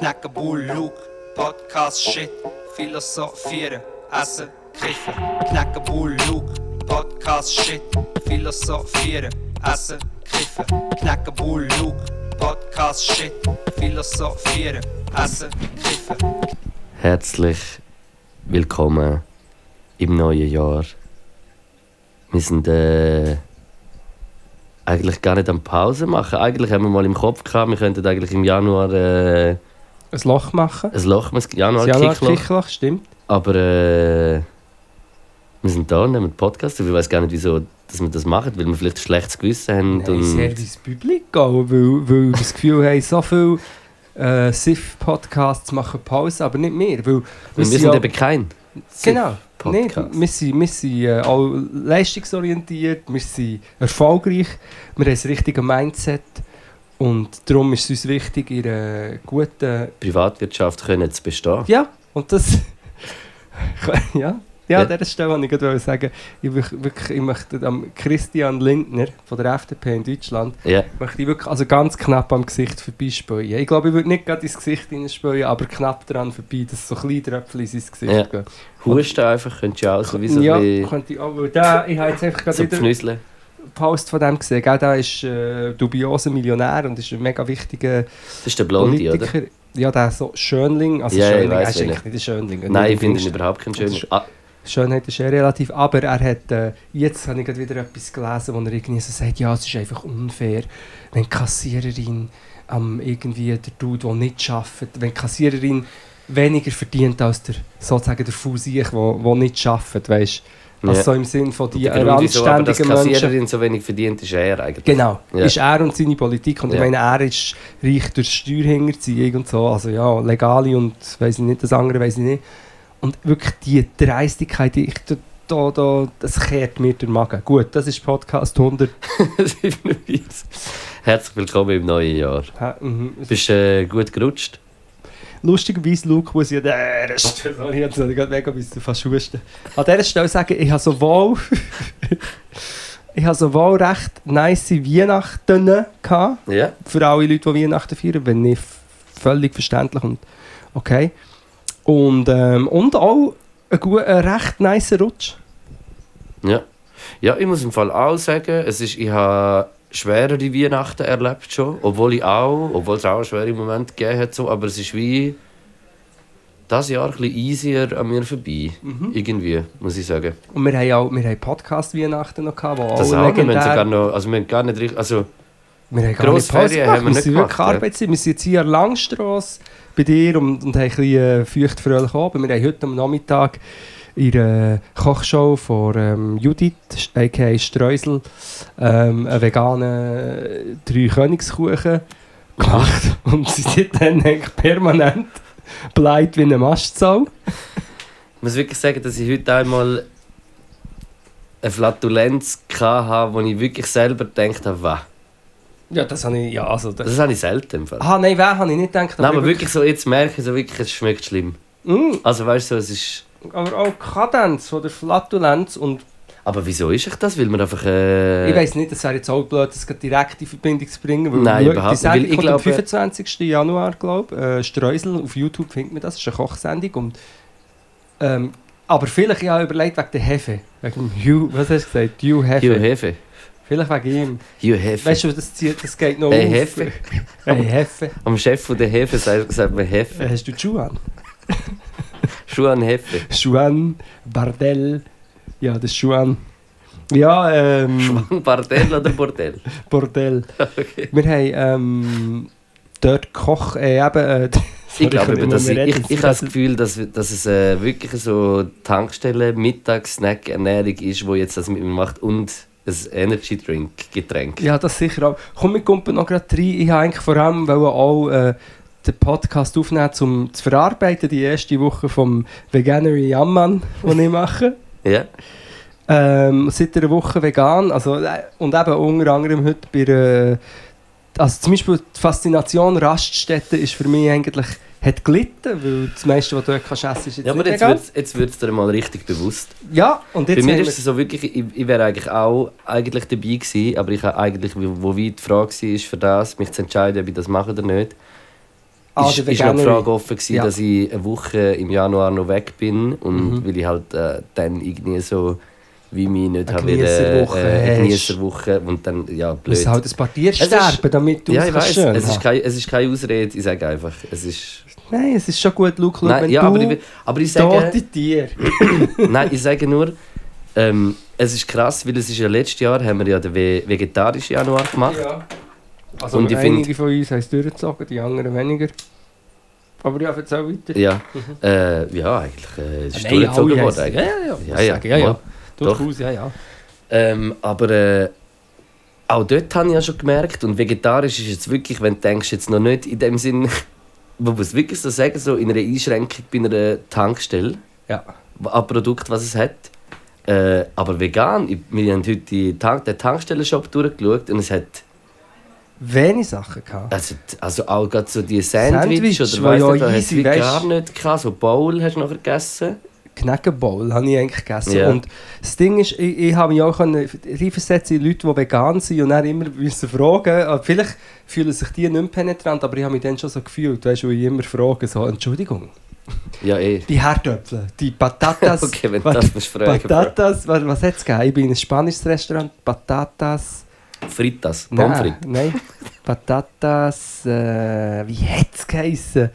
knacken Bull, Luke, Podcast, Shit, philosophieren, essen, kiffen. Knacken Bull, Luke, Podcast, Shit, philosophieren, essen, kiffen. Knacken Bull, Luke, Podcast, Shit, philosophieren, essen, kiffen. Herzlich willkommen im neuen Jahr. Wir sind äh, eigentlich gar nicht am Pause machen. Eigentlich haben wir mal im Kopf gehabt, wir könnten eigentlich im Januar äh, ein Loch machen. ein Loch, ein Januar, Das Januar stimmt. Aber äh, wir sind da und nehmen Podcast. auf. Ich weiß gar nicht, wieso dass wir das machen, weil wir vielleicht ein schlechtes Gewissen haben. Nein, und Service Public, weil, weil wir das Gefühl haben, so viele äh, SIF-Podcasts machen Pause, aber nicht mehr. Weil wir sind ja- eben kein Genau. Podcast. wir sind, wir sind äh, auch leistungsorientiert, wir sind erfolgreich, wir haben das richtige Mindset und darum ist es uns wichtig, in einer guten... Privatwirtschaft können zu bestehen. Ja, und das... ja, ja, an dieser Stelle wollte ich gerade sagen, ich, wirklich, ich möchte am Christian Lindner von der FDP in Deutschland Ja. möchte ich wirklich also ganz knapp am Gesicht vorbeispäuen. Ich glaube, ich würde nicht gerade ins Gesicht hineinspäuen, aber knapp daran vorbei, dass so kleine Tröpfchen in sein Gesicht Ja. gehen. Husten einfach, könntest du auch so wie so ja, könnte ich auch. weil Der, ich habe jetzt einfach gerade so wieder pfnüsseln. Post von dem gesehen. Gell? Der ist äh, dubioser Millionär und ist ein mega wichtiger Das ist der Blondie, oder? Politiker. Ja, der so Schönling. Also ich Schönling, weiss, er ist eigentlich nicht ein Schönling. Nein, ich finde ihn überhaupt kein schöner. Ah, Schönheit ist ja relativ, aber er hat, äh, jetzt habe ich gerade wieder etwas gelesen, wo er irgendwie so sagt, ja, es ist einfach unfair, wenn die Kassiererin am irgendwie der Dude, der nicht arbeitet, wenn die Kassiererin weniger verdient als der, sozusagen der Fusiech, der, nicht arbeitet, weißt? Also Ja. so im Sinn von die ist so, dass randständigen Menschen. Kassiererin so wenig verdient, ist er eigentlich. Genau, Ja. ist er und seine Politik. Und ich Ja. meine, er ist reich durch Steuerhinterziehung und so. Also ja, legale und weiß ich nicht, das andere weiß ich nicht. Und wirklich die Dreistigkeit, die ich da, da, da, das kehrt mir der Magen. Gut, das ist Podcast 100. 47. Herzlich willkommen im neuen Jahr. Hä, mhm. Bist du äh, gut gerutscht? Lustigerweise, Luke, muss ich an dieser Stelle, sorry, jetzt habe ich gerade mega bis fast husten. An dieser Stelle sagen, ich habe sowohl, ich habe sowohl recht nice Weihnachten gehabt, Ja. für alle Leute, die Weihnachten feiern, wenn nicht völlig verständlich und okay. Und, ähm, und auch ein, gut, ein recht nice Rutsch. Ja. Ja, ich muss im Fall auch sagen, es ist, ich habe schwerere Weihnachten erlebt schon, obwohl ich auch, obwohl es auch schwere Momente gegeben hat, so, aber es ist wie das Jahr ein bisschen easier an mir vorbei. Mhm. Irgendwie, muss ich sagen. Und wir haben auch wir haben Podcast-Weihnachten noch gehabt, wo Das auch wir haben sogar noch, also wir haben gar nicht richtig, also wir haben gar nicht Pause haben gemacht, wir wir nicht sind wirklich. Arbeitszeit. Wir sind jetzt hier an Langstrasse bei dir und, und haben ein bisschen äh, feuchtfröhlich oben. Wir haben heute am Nachmittag in der Kochshow von ähm, Judith, a.k.a. Streusel, ähm, einen veganen Drei-Königskuchen gemacht. Und sie sind dann eigentlich permanent bleibt wie eine Mastsau. Ich muss wirklich sagen, dass ich heute einmal eine Flatulenz hatte, wo ich wirklich selber gedacht habe, wow. Ja, das habe ich, ja, also... Das, Das habe ich selten im Fall. ah, nein, wer habe ich nicht gedacht. Nein, aber wirklich so, jetzt merke ich so wirklich, es schmeckt schlimm. Mm, Also weißt du, so, es ist... aber auch Kadenz von der Flatulenz und Aber wieso ist ich das? Weil man einfach... Äh, Ich weiß nicht, es wäre jetzt auch blöd, das direkt in Verbindung zu bringen. Weil Nein, überhaupt die nicht, weil ich glaube- am 25. Januar, glaube ich. Äh, Streusel, auf YouTube findet man das, das ist eine Kochsendung. Und, ähm, aber vielleicht, ich habe überlegt, wegen der Hefe. Wegen Hugh, was hast du gesagt? Hugh Hefe. Hugh Hefe. Vielleicht wegen ihm. Hugh Hefe. Weißt du, das, zieht, das geht noch Hey, auf. Hefe. Hey, Hefe. Am Chef von der Hefe sagt, sagt man Hefe. Äh, hast du die Schuhe an? Juan Hefe. Juan Bardell. Ja, das ist Juan. Ja, ähm... Juan Bardell oder Bordell? Bordell. Okay. Wir haben ähm, dort Koch... Äh, eben... Äh, sorry, Ich glaube, dass ich, ich, ich habe das Gefühl, dass, dass es äh, wirklich so Tankstelle, Mittags-Snack, Ernährung ist, wo jetzt das mit mir macht und ein Energy Drink Getränk. Ja, das sicher auch. Komm, wir kommen noch gerade rein. Ich habe eigentlich vor allem auch äh, den Podcast aufnehmen, um zu verarbeiten, die erste Woche vom Veganery Jamman, den ich mache. Ja. Ähm, seit einer Woche vegan. Also, äh, und eben unter anderem heute bei äh, also zum Beispiel die Faszination Raststätte ist für mich eigentlich hat gelitten, weil das meiste, was du dort kannst essen, ist jetzt Ja, aber nicht jetzt wird jetzt wird's dir mal richtig bewusst. Ja, und jetzt Bei mir ist es so wirklich, ich, ich wäre eigentlich auch eigentlich dabei gewesen, aber ich habe eigentlich, wo wie die Frage war, für das, mich zu entscheiden, ob ich das mache oder nicht. Ah, ist, ist noch die. Frage offen gewesen, Ja. dass ich eine Woche im Januar noch weg bin und Mhm. weil ich halt äh, dann irgendwie so wie mich nicht habe Genießerwoche äh. Genießerwoche und dann ja blöd. musst halt ein paar Tiere Es sterben, damit du ja, es ich weiß. schön Es ist, kein, es ist keine Ausrede. Ich sage einfach, es ist. Nein, es ist schon gut, Luke, Nein, wenn ja, du aber ich, aber ich sage, Tiere... nein, ich sage nur, ähm, es ist krass, weil es ist ja letztes Jahr haben wir ja den ve- vegetarischen Januar gemacht. Ja. Also Und einige find- von uns haben es durchgezogen, die anderen weniger. Aber ja, erzähl weiter. Ja, äh, ja eigentlich äh, es ist Nein, durchgezogen worden. es- eigentlich. Ja, ja, Ja, ja, ja, ja. ja. Durchaus, ja, ja. Ähm, aber äh, auch dort habe ich ja schon gemerkt, und vegetarisch ist jetzt wirklich, wenn du denkst, jetzt noch nicht in dem Sinn, man muss wirklich so sagen, so in einer Einschränkung bei einer Tankstelle, Ja. an Produkt, was es hat. Äh, aber vegan, wir haben heute die Tank, den Tankstellenshop durchgeschaut und es hat Wenig Sachen gehabt. also, also auch gerade so die Sandwich, Sandwich, oder weiss ja nicht, da easy, gar nicht gehabt. So Bowl hast du noch gegessen. Knäckenbowl habe ich eigentlich gegessen. Ja. Und das Ding ist, ich, ich habe mich auch reinversetzen in Leute, die vegan sind und dann immer müssen fragen. äh, Vielleicht fühlen sich die nicht mehr penetrant, aber ich habe mich dann schon so gefühlt, weißt du, ich immer frage, so, Entschuldigung, Ja, eh. die Herdöpfel, die Patatas, Okay, wenn du das musst fragen. Patatas, was, was hat es gegeben? Ich bin in ein spanisches Restaurant, Patatas, Fritas, Pommes frites. nein, Patatas, äh, wie hat es geheissen?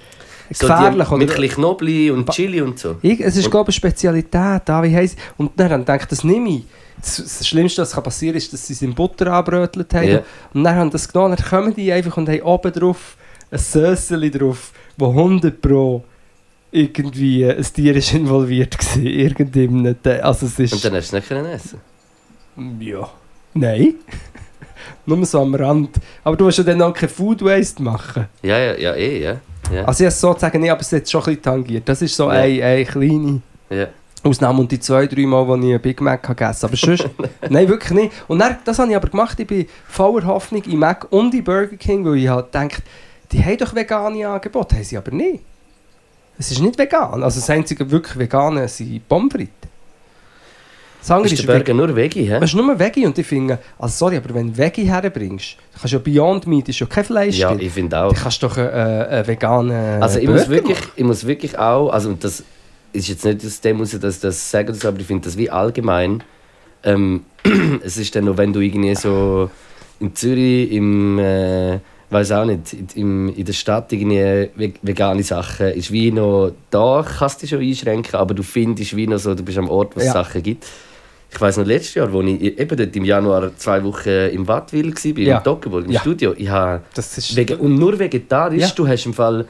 So Gefährlich, die, mit ein Knoblauch und Chili und so. Ich, es ist, Und- glaube ich, eine Spezialität. Da, wie heisst, und dann habe ich das nehme ich. Das, das Schlimmste, was passieren kann, ist, dass sie es in Butter anbrötelt haben. Ja. Und dann haben sie das genommen, dann kommen die einfach und haben oben drauf ein Söseli drauf, wo 100 pro irgendwie ein Tier ist involviert war. Irgendeinem. Te- Also es Und ist... dann hast du es nicht essen Ja. Nein. Nur so am Rand. Aber du willst ja dann auch kein Food Waste machen. Ja, ja, ja, eh, ja. ja. Also ich habe es sozusagen nicht, aber es hat schon ein bisschen tangiert. Das ist so Ja. eine, eine kleine... ja. Ausnahme und die zwei, drei Mal, wo ich einen Big Mac gegessen habe. Aber sonst, nein, wirklich nicht. Und dann, das habe ich aber gemacht. Ich bin voller Hoffnung in Mac und in Burger King, weil ich halt denke, die haben doch vegane Angebote, haben sie aber nicht. Es ist nicht vegan. Also das einzige wirklich vegane sind Pommes frites. Das andere Ist ist, der Burger nur Veggie, hä? es ist nur Veggie und ich finde, also sorry, aber wenn du Veggie herbringst, dann kannst du ja Beyond Meat, ist ja kein Fleisch Ja, drin. ich finde Dann auch. kannst du doch einen, äh, einen veganen Also ich Burger muss, wirklich, machen. ich muss wirklich auch, also das ist jetzt nicht aus dem muss dass ich das sagen, so, aber ich finde das wie allgemein. Ähm, es ist dann noch, wenn du irgendwie so in Zürich im, äh, weiß auch nicht, in, in der Stadt irgendwie ve- vegane Sachen, ist wie noch, da kannst du dich schon einschränken, aber du findest wie noch so, du bist am Ort, wo es Ja. Sachen gibt. Ich weiß noch letztes Jahr, wo ich eben dort im Januar zwei Wochen im Wattwil war, Ja. im Dockenburg, im Ja. Studio, ich habe Das ist... Wege und nur vegetarisch, Ja. du hast im Fall.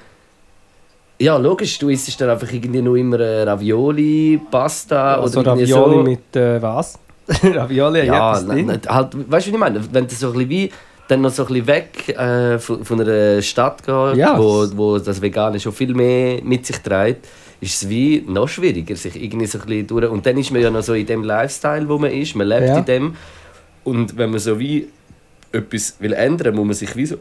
Ja, logisch, du isst dann einfach irgendwie nur immer äh, Ravioli, Pasta also oder Ravioli so. mit äh, was? Ravioli, ja, nein, nein, halt, weißt du, wie ich meine? Wenn du so ein bisschen wie dann noch so ein bisschen weg äh, von, von einer Stadt geht, Ja. wo, wo das Vegane schon viel mehr mit sich trägt, ist es wie noch schwieriger, sich irgendwie so ein bisschen durch... Und dann ist man ja noch so in dem Lifestyle, wo man ist, man lebt Ja. in dem. Und wenn man so wie etwas will ändern, muss man sich wie so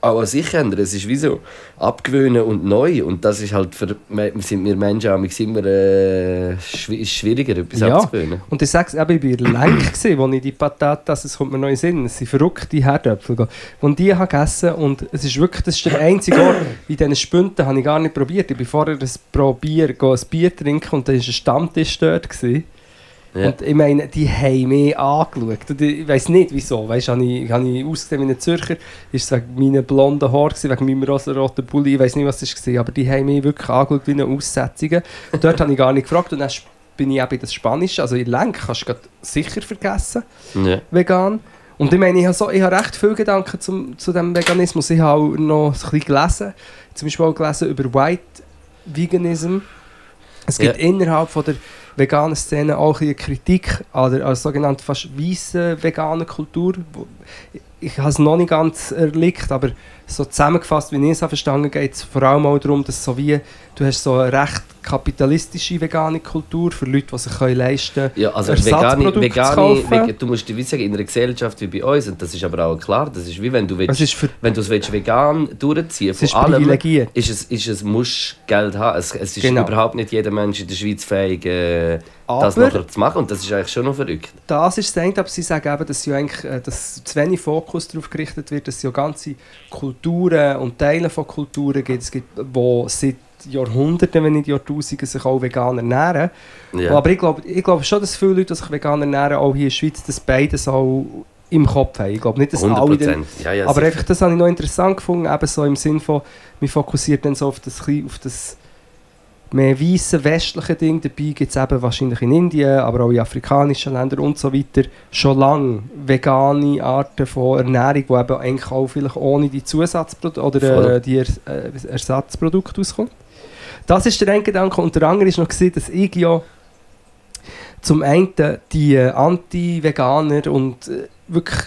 auch an sich ändern. Es ist wie so abgewöhnen und neu. Und das ist halt für sind wir Menschen auch immer äh, schwieriger, etwas Ja. abzugewöhnen. Und ich sage es, eben, ich war lenk, als ich die Patatas, es kommt mir noch in den Sinn, es sind verrückte Herdöpfel, und die habe ich gegessen und es ist wirklich, das ist der einzige Ort, in diesen Spünten habe ich gar nicht probiert. Ich bin vorher ein, pro Bier, gehe ein Bier trinken und da war ein Stammtisch dort. Gewesen. Ja. Und ich meine, die haben mich angeschaut. Und ich weiß nicht wieso. Weißt, habe ich, habe ich ausgesehen wie ein Zürcher? Ist es wegen meinen blonden Haaren, gewesen, wegen meinem rosa-roten Pulli? Ich weiß nicht, was es war. Aber die haben mich wirklich angeschaut wie eine Aussetzung. Dort habe ich gar nicht gefragt. Und dann bin ich eben in das Spanische. Also in Lenk kannst du sicher vergessen, Ja. vegan. Und ich meine, ich habe, so, ich habe recht viele Gedanken zum, zu diesem Veganismus. Ich habe auch noch ein bisschen gelesen. Zum Beispiel auch gelesen über White Veganism. Es gibt Ja. innerhalb von der veganen Szene auch bisschen Kritik an der, an der sogenannten fast weißen veganen Kultur. Ich habe es noch nicht ganz erlickt, aber so zusammengefasst, wie ich es habe verstanden geht es vor allem auch darum, dass so wie, du hast so eine recht kapitalistische vegane Kultur für Leute, die sich leisten können. Ja, also vegane, vegane, du musst dir sagen, in einer Gesellschaft wie bei uns, und das ist aber auch klar, das ist wie wenn du Es willst, für, wenn du es willst vegan durchziehen es ist allem, privilegiert. ist es, ist es musst Geld haben. Es, es ist Genau. überhaupt nicht jeder Mensch in der Schweiz fähig, äh, das nachher zu machen. Und das ist eigentlich schon noch verrückt. Das ist das aber sie sagen eben, dass, ja eigentlich, äh, dass zu wenig Fokus darauf gerichtet wird, dass ja ganze Kulturen und Teile von Kulturen gibt, es gibt, wo seit Jahrhunderten, wenn nicht Jahrtausenden, sich auch vegan ernähren. Ja. Aber ich glaube ich glaub schon, dass viele Leute, die sich vegan ernähren, auch hier in der Schweiz, das beides auch im Kopf haben. Ich glaube nicht, dass 100 alle... dann- Prozent. Ja, ja, aber sicher. einfach, das habe ich noch interessant gefunden, eben so im Sinn von, man fokussiert dann so auf das, auf das mehr weiße westliche Ding. Dabei gibt es eben wahrscheinlich in Indien, aber auch in afrikanischen Ländern und so weiter schon lange vegane Arten von Ernährung, die eben eigentlich auch vielleicht ohne die Zusatzprodukte oder äh, die Ers äh, Ersatzprodukte auskommen. Das ist der eine Gedanke. Und der andere ist noch, gewesen, dass ich ja zum einen die äh, Anti-Veganer und äh, wirklich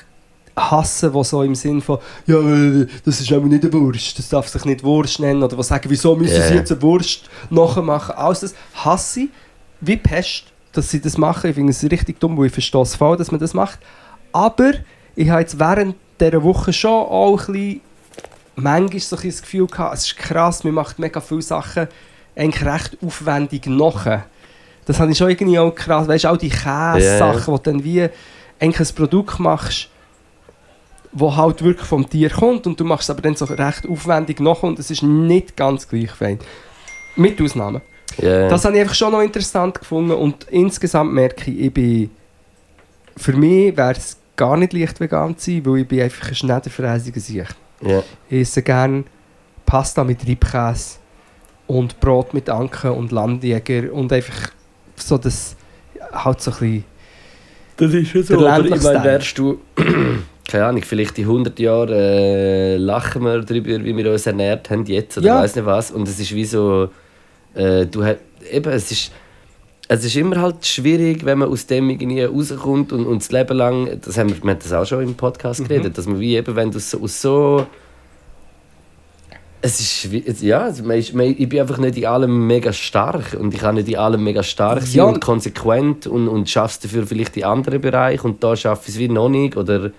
hassen, die so im Sinn von «Ja, das ist aber nicht eine Wurst, das darf sich nicht Wurst nennen» oder die sagen «Wieso müssen sie jetzt eine Wurst nachmachen?» Alles das hasse ich wie Pest, dass sie das machen. Ich finde es richtig dumm, weil ich verstehe es voll, dass man das macht. Aber ich habe jetzt während dieser Woche schon auch ein bisschen manchmal so ein bisschen das Gefühl gehabt, es ist krass, man macht mega viele Sachen eigentlich recht aufwendig nach. Das habe ich schon irgendwie auch krass, weißt du, auch die Käse-Sachen, wo du dann wie eigentlich ein Produkt machst, wo halt wirklich vom Tier kommt und du machst es aber dann so recht aufwendig nach und es ist nicht ganz gleich fein. Mit Ausnahmen. Ja. Das habe ich einfach schon noch interessant gefunden und insgesamt merke ich, ich bin, für mich wäre es gar nicht leicht vegan zu sein, weil ich bin einfach ein schneiderfräsiger Sieg. ja. Ich esse gerne Pasta mit Reibkäse und Brot mit Anke und Landjäger und einfach so das halt so ein bisschen Das ist schon so, aber ich meine, wärst du, keine Ahnung, vielleicht in 100 Jahren äh, lachen wir darüber, wie wir uns ernährt haben jetzt oder Ja. weiß nicht was. Und es ist wie so, äh, du hast, eben, es ist, es ist immer halt schwierig, wenn man aus dem irgendwie rauskommt und, und das Leben lang, das haben wir, wir haben das auch schon im Podcast geredet, dass man wie eben, wenn du so, aus so es ist, ja, ich bin einfach nicht in allem mega stark und ich kann nicht in allem mega stark sein Ja. und konsequent und, und schaffe es dafür vielleicht in anderen Bereichen und da schaffe ich es wie noch nicht oder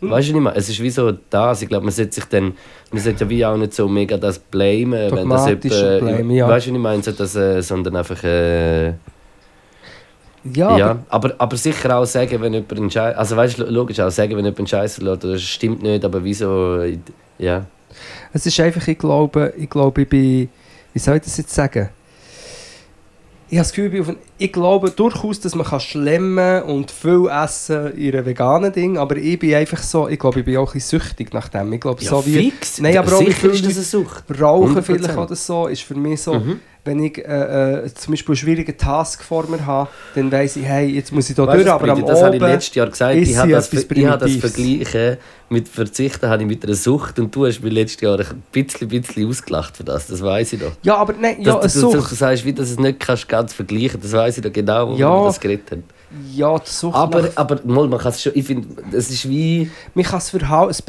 weißt du nicht mehr, es ist wie so das, ich glaube man sollte sich dann, man sollte ja wie auch nicht so mega das blamen, wenn das jemand, blamen, ja. weißt du nicht meine, so das, äh, sondern einfach äh, ja, ja, aber aber, aber sicher auch sagen, wenn jemand einen Scheiß, also weißt du, logisch auch sagen, wenn jemand einen Scheiß lässt, das stimmt nicht, aber wieso, ja, es ist einfach, ich glaube, ich glaube, ich bin, wie soll ich das jetzt sagen? Ich habe das Gefühl, ich, ein, ich glaube durchaus, dass man kann schlemmen und viel essen in einem veganen Ding, aber ich bin einfach so, ich glaube, ich bin auch ein bisschen süchtig nach dem. Ich glaube, ja so wie fix, Nein, aber auch wie sicher viele ist das eine Sucht. Rauchen 100%. vielleicht oder so, ist für mich so, Mhm. Wenn ich äh, äh, zum Beispiel einen schwierigen Task vor mir habe, dann weiss ich, hey, jetzt muss ich da Weißt durch, du, aber am das habe ich letztes Jahr gesagt. Ich habe das, ich habe das vergleichen mit Verzichten habe ich mit einer Sucht und du hast mich letztes Jahr ein bisschen, bisschen ausgelacht für das. Das weiß ich doch. Ja, aber nein, ja, dass, du, du, Sucht. du sagst, wie dass du es nicht kannst ganz vergleichen. Das weiß ich doch genau, wo Ja. wir das geredet haben. Ja, die Sucht Aber, nach- aber mal, man kann es schon. Ich finde, es ist wie. Man kann es verhalten, das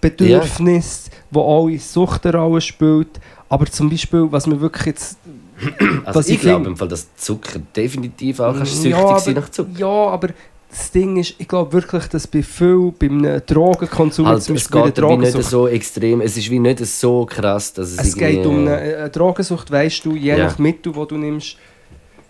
Belohnungsbedürfnis, wo auch in Sucht eine Rolle spielt. Aber zum Beispiel, was man wirklich jetzt... Also Was ich ich glaube im Fall, dass Zucker definitiv auch kannst süchtig ja, sein nach Zucker. ja, aber das Ding ist, ich glaube wirklich, dass bei viel, beim Drogenkonsum, Halt, zum es Beispiel geht wie nicht so extrem. Es ist wie nicht so krass, dass es, es geht um eine, eine Drogensucht, weißt du, je Ja. nach Mittel, das du nimmst,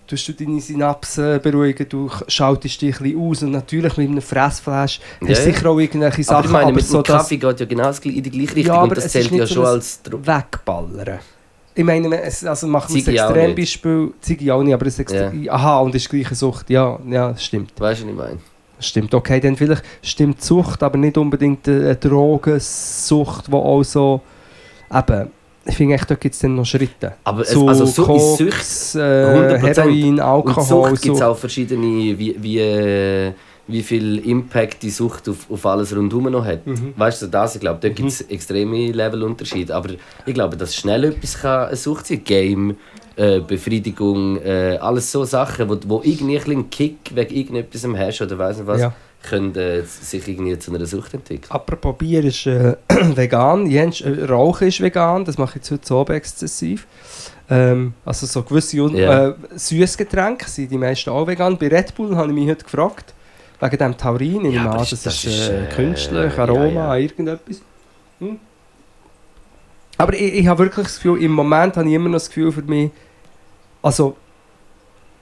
tust du deine Synapsen beruhigen, du schaltest dich ein bisschen aus und natürlich mit einem Fressflash Ja, hast du sicher auch irgendwelche Aber Sachen, ich meine, mit so dem Kaffee geht ja genau das in die gleiche Richtung Ja, und aber das es zählt ist ja schon als wegballern. Ich meine, es, also machen wir Ziege ein Extrembeispiel, Ziege auch nicht, aber das Extre Ja. Aha, und das ist gleiche Sucht, ja, ja, das stimmt. Weißt du, was ich meine? Das Stimmt, okay, dann vielleicht stimmt die Sucht, aber nicht unbedingt eine Drogensucht, die auch so, eben, ich finde echt, da gibt es dann noch Schritte. Aber es, Zu also so Koks, ist Sucht. äh, 100%. Heroin, Und Alkohol, Sucht gibt es so. auch verschiedene, wie, wie, äh, wie viel Impact die Sucht auf, auf alles rundherum noch hat. Mhm. Weißt du, das, ich glaube, da gibt es extreme Levelunterschiede. Aber ich glaube, dass schnell etwas kann eine Sucht sein Game, äh, Befriedigung, äh, alles so Sachen, wo, wo irgendwie ein bisschen Kick wegen irgendetwas hast oder weiss nicht was, Ja. Können sich irgendwie zu einer Sucht entwickeln. Apropos Bier ist äh, vegan, Jens, äh, Rauchen ist vegan, das mache ich jetzt heute so exzessiv. Ähm, also so gewisse Ja. äh, Süßgetränke sind die meisten auch vegan. Bei Red Bull habe ich mich heute gefragt, wegen dem Taurin, ich Ja, nehme an, das, das ist, äh, äh, künstlich, ja, Aroma, ja. irgendetwas. Hm? Aber ich, ich habe wirklich das Gefühl, im Moment habe ich immer noch das Gefühl für mich, also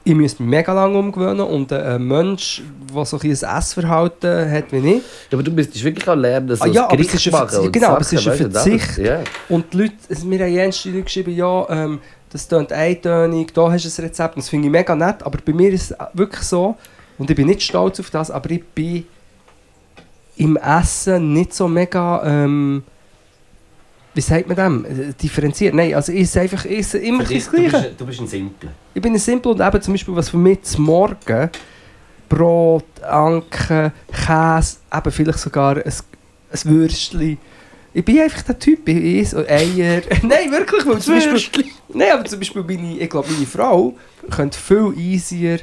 ich müsste mich mega lange umgewöhnen und ein Mensch, der so ein Essverhalten hat wie ich, Ja, aber du müsstest wirklich auch lernen, so Ah, ja, aber es ist ein machen genau, aber es ist ein Verzicht. Ja. Und die Leute, mir haben jenste Leute geschrieben, ja, ähm, das tönt eintönig, da hast du ein Rezept. Und das finde ich mega nett, aber bei mir ist es wirklich so, und ich bin nicht stolz auf das, aber ich bin im Essen nicht so mega, ähm, wie sagt man dem, Äh, differenziert. Nein, also ich esse einfach ich esse immer das dich, du, Gleiche. bist, du bist ein Simpel. Ich bin ein Simpel und eben zum Beispiel, was für mich zum Morgen Brot, Anke, Käse, eben vielleicht sogar ein, ein Würstchen. Ich bin einfach der Typ, ich esse Eier. Nein, wirklich, weil zum Beispiel... Nein, aber zum Beispiel meine, ich glaube, meine Frau könnte viel easier, ein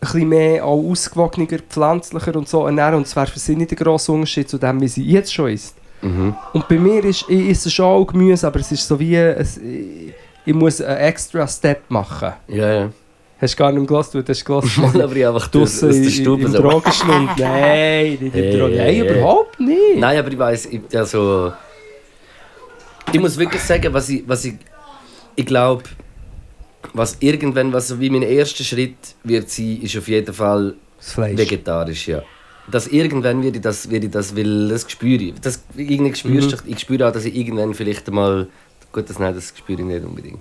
bisschen mehr, auch ausgewogener, pflanzlicher und so ernähren und es wäre für sie nicht der grosse Unterschied zu dem, wie sie jetzt schon isst. Mhm. Und bei mir ist, ich esse schon auch Gemüse, aber es ist so wie, es, ich, ich muss einen extra Step machen. Ja, ja. Hast du gar nicht gelassen, du hast gelassen. Mal aber ich einfach aus, aus Draussen der Stube im so. Drogenschlund. Nein, nicht im Hey, Drogen. Nein, hey, überhaupt nicht. Nein, aber ich weiss, ich, also, ich muss wirklich sagen, was ich, was ich, ich glaube, was irgendwann, was so wie mein erster Schritt wird sein, ist auf jeden Fall vegetarisch, ja. Dass irgendwann werde ich das, werde ich das, weil das spüre ich. Das, irgendwie spürst Mhm. du, ich spüre auch, dass ich irgendwann vielleicht mal, gut, das, nein, das spüre ich nicht unbedingt.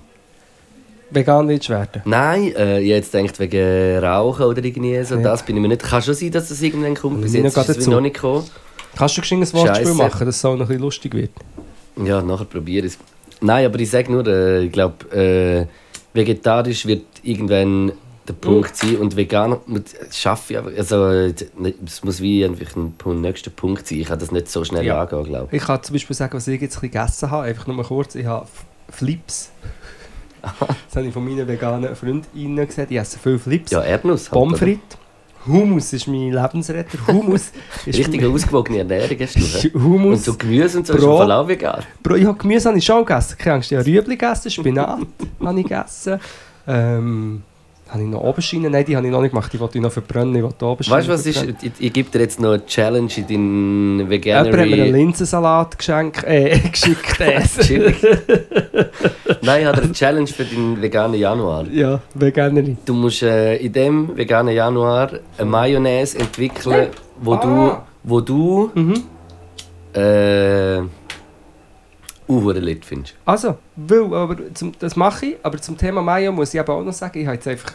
Vegan willst werden? Nein, äh, ich jetzt gedacht, wegen Rauchen oder irgendwie so, Ja. das bin ich mir nicht. Kann schon sein, dass das irgendwann kommt, bis jetzt ist es noch nicht gekommen. Kannst du ein Wortspiel machen, dass es auch noch ein bisschen lustig wird? Ja, nachher probiere ich es. Nein, aber ich sage nur, äh, ich glaube, äh, vegetarisch wird irgendwann der Punkt sein und vegan das schaffe ich einfach. Also, es muss wie einfach ein Punkt, nächster Punkt sein. Ich kann das nicht so schnell Ja. angehen, glaube ich. Ich kann zum Beispiel sagen, was ich jetzt ein gegessen habe. Einfach nur mal kurz. Ich habe Flips. das habe ich von meinen veganen Freundinnen gesehen. Die essen viel Flips. Ja, Erdnuss. halt, Pommes frites. Hummus ist mein Lebensretter. Hummus oder? ist Richtig ausgewogene Ernährung hast du. hä? Und so Gemüse und so ist im Fall auch vegan. Bro, ich habe Gemüse habe ich schon gegessen. Keine Angst, ich habe Rüebli gegessen, Spinat habe ich gegessen. Ähm, habe ich noch Oberschienen? Nein, die habe ich noch nicht gemacht. Die wollte ich noch verbrennen. Ich wollte Oberschienen Weißt du, was ist? verbrennen. Ich, ich gebe dir jetzt noch eine Challenge in deinen Jemand hat mir einen Veganery. Linsensalat geschenkt, äh, geschickt. Nein, ich habe eine Challenge für deinen veganen Januar. ja, Veganerin. Du musst äh, in dem veganen Januar eine Mayonnaise entwickeln, wo du, Ah. wo du Mhm. äh, lit findest. Also, weil, aber zum, das mache ich. Aber zum Thema Mayo muss ich eben auch noch sagen, ich habe jetzt einfach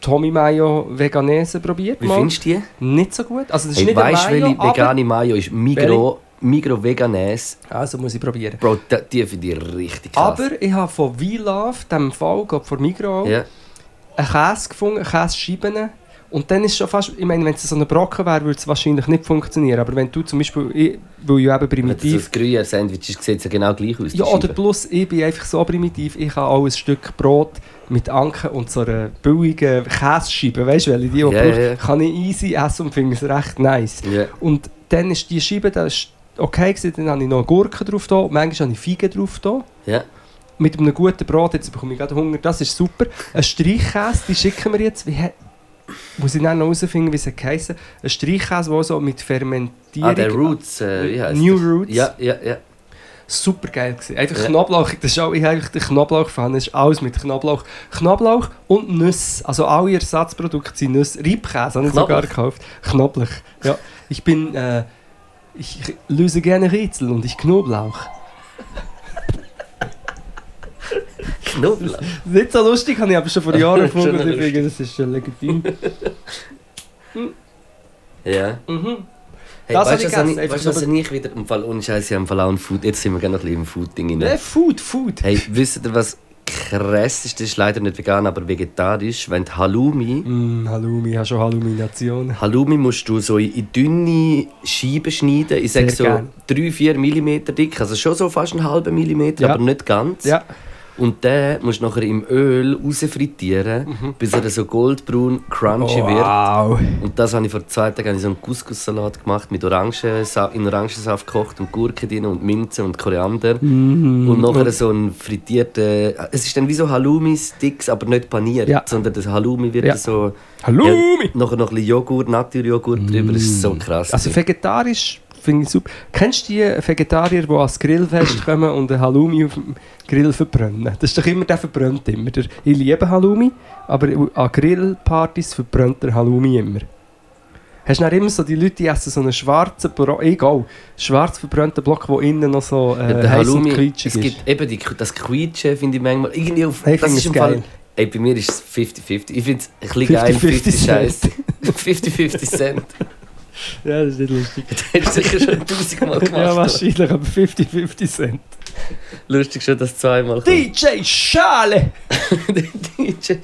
Tommy Mayo Veganese probiert. Wie mal. findest du die? Nicht so gut. Also, das ist Hey, nicht weißt du, Mayo, welche vegane Mayo ist? Migro, Migro Veganese. Also muss ich probieren. Bro, die, finde ich richtig krass. Aber ich habe von We Love, dem Fall, von Migros, auch, Ja. einen Käse gefunden, Käsescheiben. Und dann ist schon fast, ich meine, wenn es so ein Brocken wäre, würde es wahrscheinlich nicht funktionieren. Aber wenn du zum Beispiel, ich, weil ich eben Wenn du so primitiv... ein Gruyère-Sandwich ist, sieht es ja genau gleich aus. Ja, oder plus, ich bin einfach so primitiv, ich habe auch ein Stück Brot mit Anke und so einer billigen Käsescheibe, weißt du, welche die, die Ja, braucht, ja. kann ich easy essen und finde es recht nice. Ja. Und dann ist die Scheibe, das ist okay gewesen, dann habe ich noch Gurken drauf da, manchmal habe ich Feigen drauf da. Ja. Mit einem guten Brot, jetzt bekomme ich gerade Hunger, das ist super. Ein Streichkäse, die schicken wir jetzt, wie muss ich dann noch herausfinden, wie sie heissen. Ein Streichkäse, der so mit Fermentierung... Ah, der Roots, äh, wie New der? Roots. Ja, ja, ja. Super geil gewesen. Einfach Ja. Knoblauch, das ist auch, ich einfach den Knoblauch-Fan, das ist alles mit Knoblauch. Knoblauch und Nüsse, also alle Ersatzprodukte sind Nüsse. Reibkäse habe ich sogar Knoblauch? gekauft. Knoblauch, ja. Ich bin, äh, ich löse gerne Rätsel und ich Knoblauch. Knoblauch. Nicht so lustig, habe ich aber schon vor Jahren gefunden, ich finde, das ist schon legitim. Ja. Mhm. Hey, Das weißt habe du, ich gegessen, weißt, du, ich wieder im Fall ohne Scheiß im Fall auch ein Food. Jetzt sind wir gerne noch im Food-Ding Ne, rein. Food, Food. Hey, wisst ihr, was krass ist? Das ist leider nicht vegan, aber vegetarisch. Wenn die Halloumi. Mm, Halloumi, habe schon Hallumination. Halloumi musst du so in dünne Scheiben schneiden. Ich sage so gern. 3-4 mm dick. Also schon so fast einen halben Millimeter, Ja. aber nicht ganz. Ja, Und den musst du nachher im Öl rausfrittieren, bis er so goldbraun crunchy wird. Mhm. wow. Und das habe ich vor zwei Tagen so einen Couscous-Salat gemacht mit Orangensaft, in Orangensaft gekocht und Gurke drin und Minze und Koriander. Mhm. Und nachher so ein frittierter... Es ist dann wie so Halloumi-Sticks, aber nicht paniert, Ja. sondern das Halloumi wird Ja. so... Halloumi! Ja, nachher noch ein bisschen Joghurt, Naturjoghurt drüber, das ist so krass. Also vegetarisch finde ich super. Kennst du die Vegetarier, die ans Grillfest kommen und einen Halloumi auf dem Grill verbrennen? Das ist doch immer, der verbrennt immer. Der, ich liebe Halloumi, aber an Grillpartys verbrennt der Halloumi immer. Hast du dann immer so die Leute, die essen so einen schwarzen, Bro egal, schwarz verbrannten Block, wo innen noch so Ja, äh, der heiß und quietschig es ist. gibt eben die, das Quietschen, finde ich manchmal irgendwie auf... Ich das ist im Fall, geil. ey, bei mir ist es 50-50. Ich finde es ein bisschen geil, 50-50 50 Scheiß. Cent. 50-50 Cent. Ja, das ist nicht lustig. Das hast du sicher schon tausendmal gemacht. Ja, wahrscheinlich, aber 50-50 Cent. Lustig schon, dass zweimal kommt. DJ Schale! DJ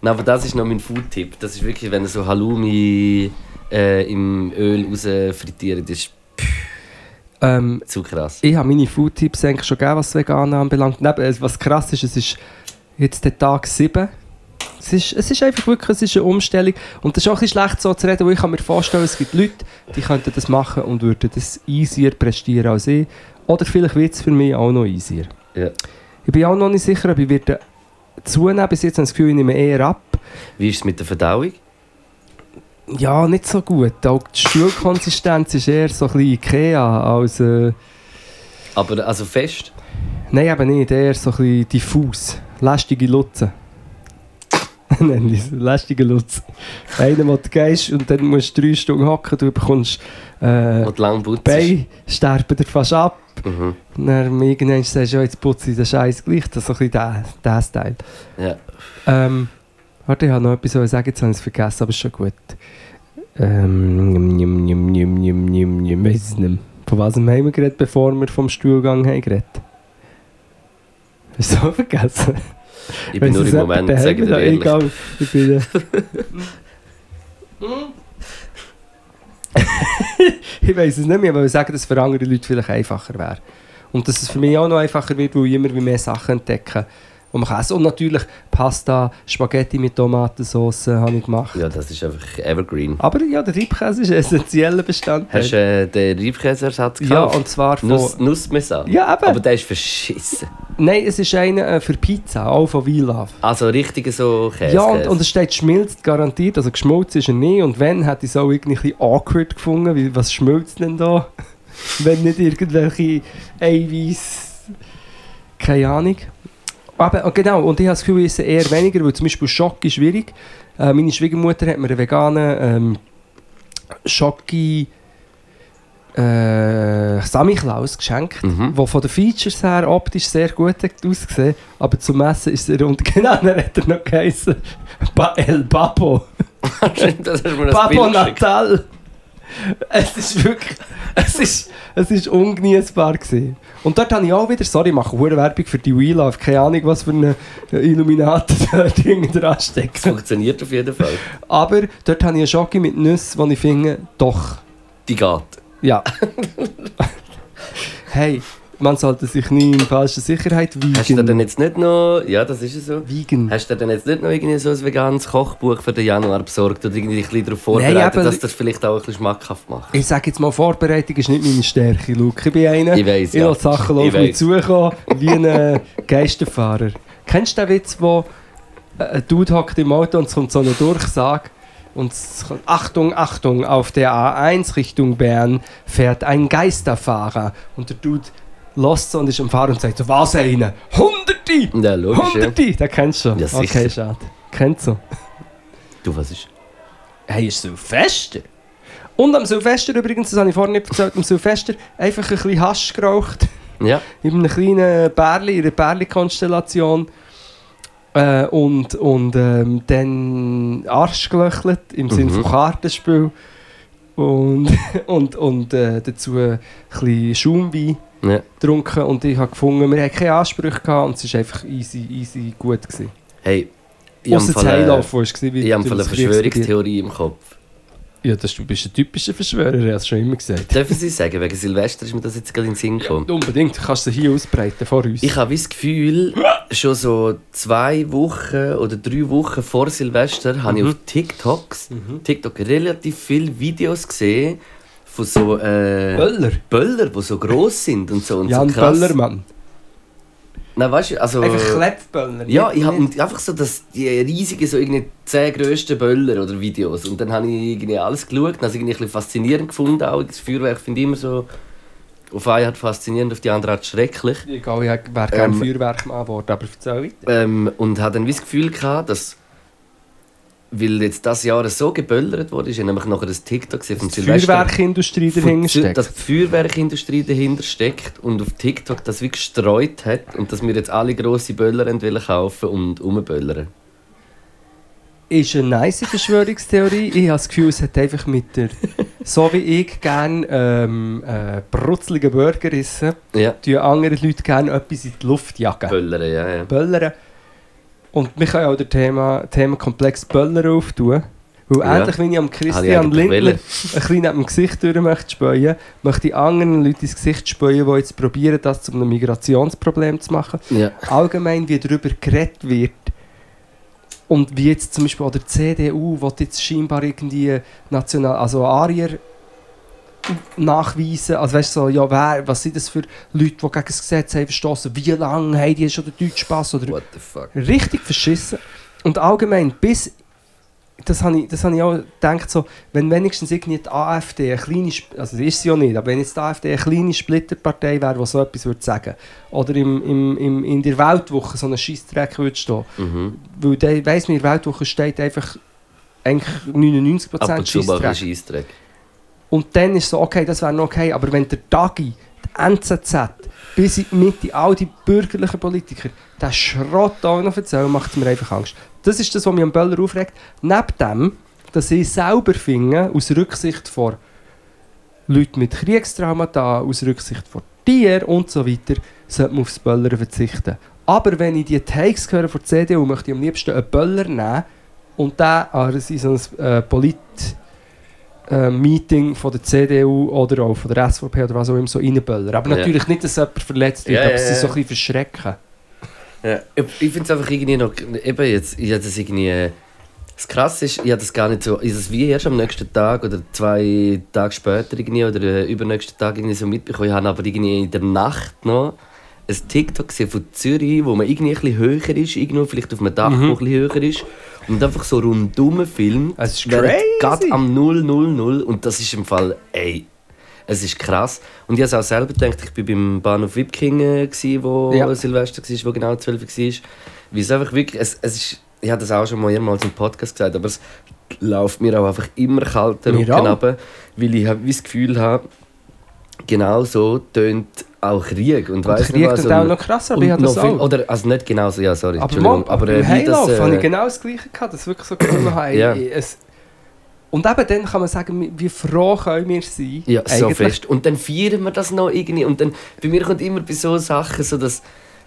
Nein, aber das ist noch mein Food-Tipp. Das ist wirklich, wenn ihr so Halloumi äh, im Öl raus frittiert, das ist Ähm, zu krass. ich habe meine Food-Tipps eigentlich schon gegeben, was Veganer anbelangt. Neben, äh, was krass ist, es ist jetzt der Tag 7. Es ist, es ist einfach wirklich es ist eine Umstellung. Und das ist auch ein bisschen schlecht so zu reden, weil ich kann mir vorstellen, es gibt Leute, die könnten das machen und würden das easier prestieren als ich. Oder vielleicht wird es für mich auch noch easier. Ja. Ich bin auch noch nicht sicher, ob ich werde zunehmen. Bis jetzt habe ich das Gefühl, ich nehme eher ab. Wie ist es mit der Verdauung? Ja, nicht so gut. Auch die Stuhlkonsistenz ist eher so ein bisschen Ikea als... Äh, Aber also fest? nein, eben nicht. Eher so ein bisschen diffus. Lästige Lutzen. Nennen die es. Lästige Lutzen. Einer, wo du gehst und dann musst du drei Stunden hocken, du bekommst... Äh, du? Beine sterben dir fast ab. Mhm. Dann irgendwann sagst du, jetzt putze ich den Scheiß gleich. Das ist so ein bisschen der, der Style. Ja. Ähm, warte, ich habe noch etwas zu sagen, jetzt habe ich es vergessen, aber ist schon gut. Ähm, njum, njum, njum, njum, njum, njum, weiss es nicht mehr. Von was haben wir geredet, bevor wir vom Stuhlgang haben geredet? Wieso vergessen? Ich bin nur im Moment, sage ich dir ehrlich. Egal, ich bin... ich weiß es nicht mehr, aber ich sagen, dass es für andere Leute vielleicht einfacher wäre. Und dass es für mich auch noch einfacher wird, weil ich immer mehr Sachen entdecke, die man kann essen. Und natürlich Pasta, Spaghetti mit Tomatensauce habe ich gemacht. Ja, das ist einfach evergreen. Aber ja, der Reibkäse ist ein essentieller Bestandteil. Hast du äh, den Reibkäseersatz ja, gekauft? und zwar von... Nuss, Nussmesser? Ja, eben. Aber der ist verschissen. Nein, es ist einer äh, für Pizza, auch von We Love. Also richtig so Käse. Ja, und, und es steht schmilzt garantiert, also geschmolzen ist er nie. Und wenn, hätte ich es auch irgendwie ein awkward gefunden, weil was schmilzt denn da? wenn nicht irgendwelche Eiweiß... Keine Ahnung. Aber, oh, genau, und ich habe das Gefühl, ich esse eher weniger, weil zum Beispiel Schoki ist schwierig. Äh, meine Schwiegermutter hat mir einen veganen ähm, Schoki... Äh, Samichlaus geschenkt, Mhm. der von den Features her optisch sehr gut hat ausgesehen aber zum Messen ist er und genau, dann hat er noch geheißen ba El Babo. Das du mir Babo. Natal. Es ist wirklich, es ist, es ist ungenießbar gewesen. Und dort habe ich auch wieder, sorry, ich mache hohe Werbung für die Wheel Life, keine Ahnung, was für eine Illuminaten dort dran Das steckt. funktioniert auf jeden Fall. Aber dort habe ich einen Schoki mit Nüssen, wo ich finde, doch, Die geht. ja. hey, man sollte sich nie in falscher Sicherheit wiegen. Hast du denn jetzt nicht noch... Ja, das ist ja so. wiegen. Hast du denn jetzt nicht noch irgendwie so ein veganes Kochbuch für den Januar besorgt oder irgendwie ein bisschen darauf vorbereitet, Nein, dass das vielleicht auch ein bisschen schmackhaft macht? Ich sage jetzt mal, Vorbereitung ist nicht meine Stärke, Luke. Ich bin einer, Ich weiss, ich ja. lasse Sachen Ich auf mich zukommen, wie ein äh, Geisterfahrer. Kennst du den Witz, wo äh, ein Dude hockt im Auto und es kommt so eine Durchsage und Achtung, Achtung, auf der A1 Richtung Bern fährt ein Geisterfahrer. Und der Dude lässt so und ist am Fahren und sagt so, was einer? Hunderte! Ja, logisch, ja. Hunderte! Den kennst du schon. Ja, sicher. okay, schade. Kennst du? Du, was ist? Hey, ist Silvester? Und am Silvester übrigens, das habe ich vorhin nicht erzählt, am Silvester einfach ein bisschen Hasch geraucht. Ja. in einem kleinen Bärli, in einer Bärli-Konstellation. Äh, und und ähm, dann Arsch gelöchelt, im Sinne Mhm. von Kartenspiel. Und, und, und äh, dazu ein bisschen Schaumwein ja. getrunken. Und ich habe gefunden, wir hatten keine Ansprüche gehabt und es war einfach easy, easy gut. Gewesen. Hey, ich habe du eine. Verschwörungstheorie im Kopf. Ja, das, du bist ein typischer Verschwörer, habe es schon immer gesagt. Dürfen Sie sagen, wegen Silvester ist mir das jetzt gerade in den Sinn gekommen. Unbedingt, du kannst sie hier ausbreiten vor uns. Ich habe das Gefühl, schon so zwei Wochen oder drei Wochen vor Silvester habe ich Mhm. auf TikToks, Mhm. TikTok relativ viele Videos gesehen von so äh, Böller. Böller, die so gross sind und so. Und Jan so krass. Böllermann. Nein, weißt du, also... Einfach Klettböller. Ja, ich habe einfach so das, die riesigen, so irgendwie 10 grössten Böller oder Videos. Und dann habe ich irgendwie alles geschaut und habe es irgendwie ein bisschen faszinierend gefunden. Auch das Feuerwerk finde ich immer so auf eine Art faszinierend, auf die andere Art schrecklich. Egal, ich wäre gerne Ähm, Feuerwerkmann geworden, aber erzähl weiter. Ähm, und habe dann wie das Gefühl gehabt, dass weil jetzt das Jahr so geböllert wurde, ist ja nämlich nachher das TikTok vom Die Silvester. Feuerwerkindustrie Von dahinter steckt. Dass die Feuerwerkindustrie dahinter steckt und auf TikTok das wie gestreut hat und dass wir jetzt alle grosse Böller wollen kaufen und umböllern. ist eine nice Verschwörungstheorie. Ich habe das Gefühl, es hat einfach mit der, so wie ich gerne ähm, äh, brutzeligen Burger essen, Ja, tun andere Leute gerne etwas in die Luft jagen. böllern, ja, ja. Böllern. Und wir können auch den Thema, Themenkomplex Böller auftun. Weil Ja. ähnlich wie ich am ich Christian eigentlich Lindner wollen. ein bisschen neben dem Gesicht durch möchte speuen, möchte ich anderen Leuten ins Gesicht speuen, die jetzt probieren, das zu einem Migrationsproblem zu machen. Ja. allgemein, wie darüber geredet wird. Und wie jetzt zum Beispiel auch der CDU, will jetzt scheinbar irgendwie national, also Arier nachweisen, also weißt du, so, ja, wer, was sind das für Leute, die gegen das Gesetz haben verstoßen, wie lange haben die schon den deutschen Pass oder What the fuck. richtig verschissen. Und allgemein, bis, das habe ich, das habe ich auch gedacht, so, wenn wenigstens irgendwie die AfD eine kleine, also das ist sie ja nicht, aber wenn jetzt die AfD eine kleine Splitterpartei wäre, die so etwas würde sagen, oder im, im, im, in der Weltwoche so einen Scheissdreck würde stehen, Mhm. weil der, weiss man, in der Weltwoche steht einfach eigentlich 99% Ab und zu mal ein Scheissdreck. Und dann ist so, okay, das wäre noch okay, aber wenn der Dagi, die NZZ, bis in die Mitte, all die bürgerlichen Politiker, den Schrott auch noch erzählen, macht mir einfach Angst. Das ist das, was mich am Böller aufregt. Neben dem, dass ich selber finde, aus Rücksicht vor Leuten mit Kriegstraumata, aus Rücksicht vor Tieren und so weiter, sollte man aufs Böllern verzichten. Aber wenn ich die Takes höre von der CDU, möchte ich am liebsten einen Böller nehmen und den an so ein äh, Polit äh, Meeting von der CDU oder auch von der SVP oder was auch immer so reinböllern. Aber Ja. natürlich nicht, dass jemand verletzt wird, Ja, aber sie so ein bisschen verschrecken. Ich, ich finde es einfach irgendwie noch. Eben jetzt, ich das irgendwie. Das Krasse ist, ich habe das gar nicht so. Ist es wie erst am nächsten Tag oder zwei Tage später irgendwie oder äh, übernächsten Tag irgendwie so mitbekommen. Ich habe aber irgendwie in der Nacht noch ein TikTok gesehen von Zürich, wo man irgendwie ein bisschen höher ist, irgendwo vielleicht auf einem Dach, Mhm. wo ein bisschen höher ist. Und einfach so rundum filmt. Es ist crazy. Gerade am 000 und das ist im Fall, ey, es ist krass. Und ich habe es auch selber gedacht, ich war beim Bahnhof Wipking, gsi, wo Ja. Silvester war, wo genau 12 war. Wie es einfach wirklich, es, es ist, ich habe das auch schon mal mehrmals im Podcast gesagt, aber es läuft mir auch einfach immer kalt den Mir Rücken runter, weil ich das Gefühl habe, genau so tönt auch Krieg. Und, Und weiss Krieg nicht was, tut auch noch krasser, aber ich habe das viel- auch. Oder, also nicht genau so, ja, sorry, aber Entschuldigung. Mann, aber im äh, Heilauf das, habe ich äh, genau das Gleiche gehabt, das wirklich so gefunden habe. Ja. es, und eben dann kann man sagen, wie froh können wir sein. Ja, so eigentlich. fest. Und dann feiern wir das noch irgendwie. Und dann, bei mir kommt immer bei so Sachen so das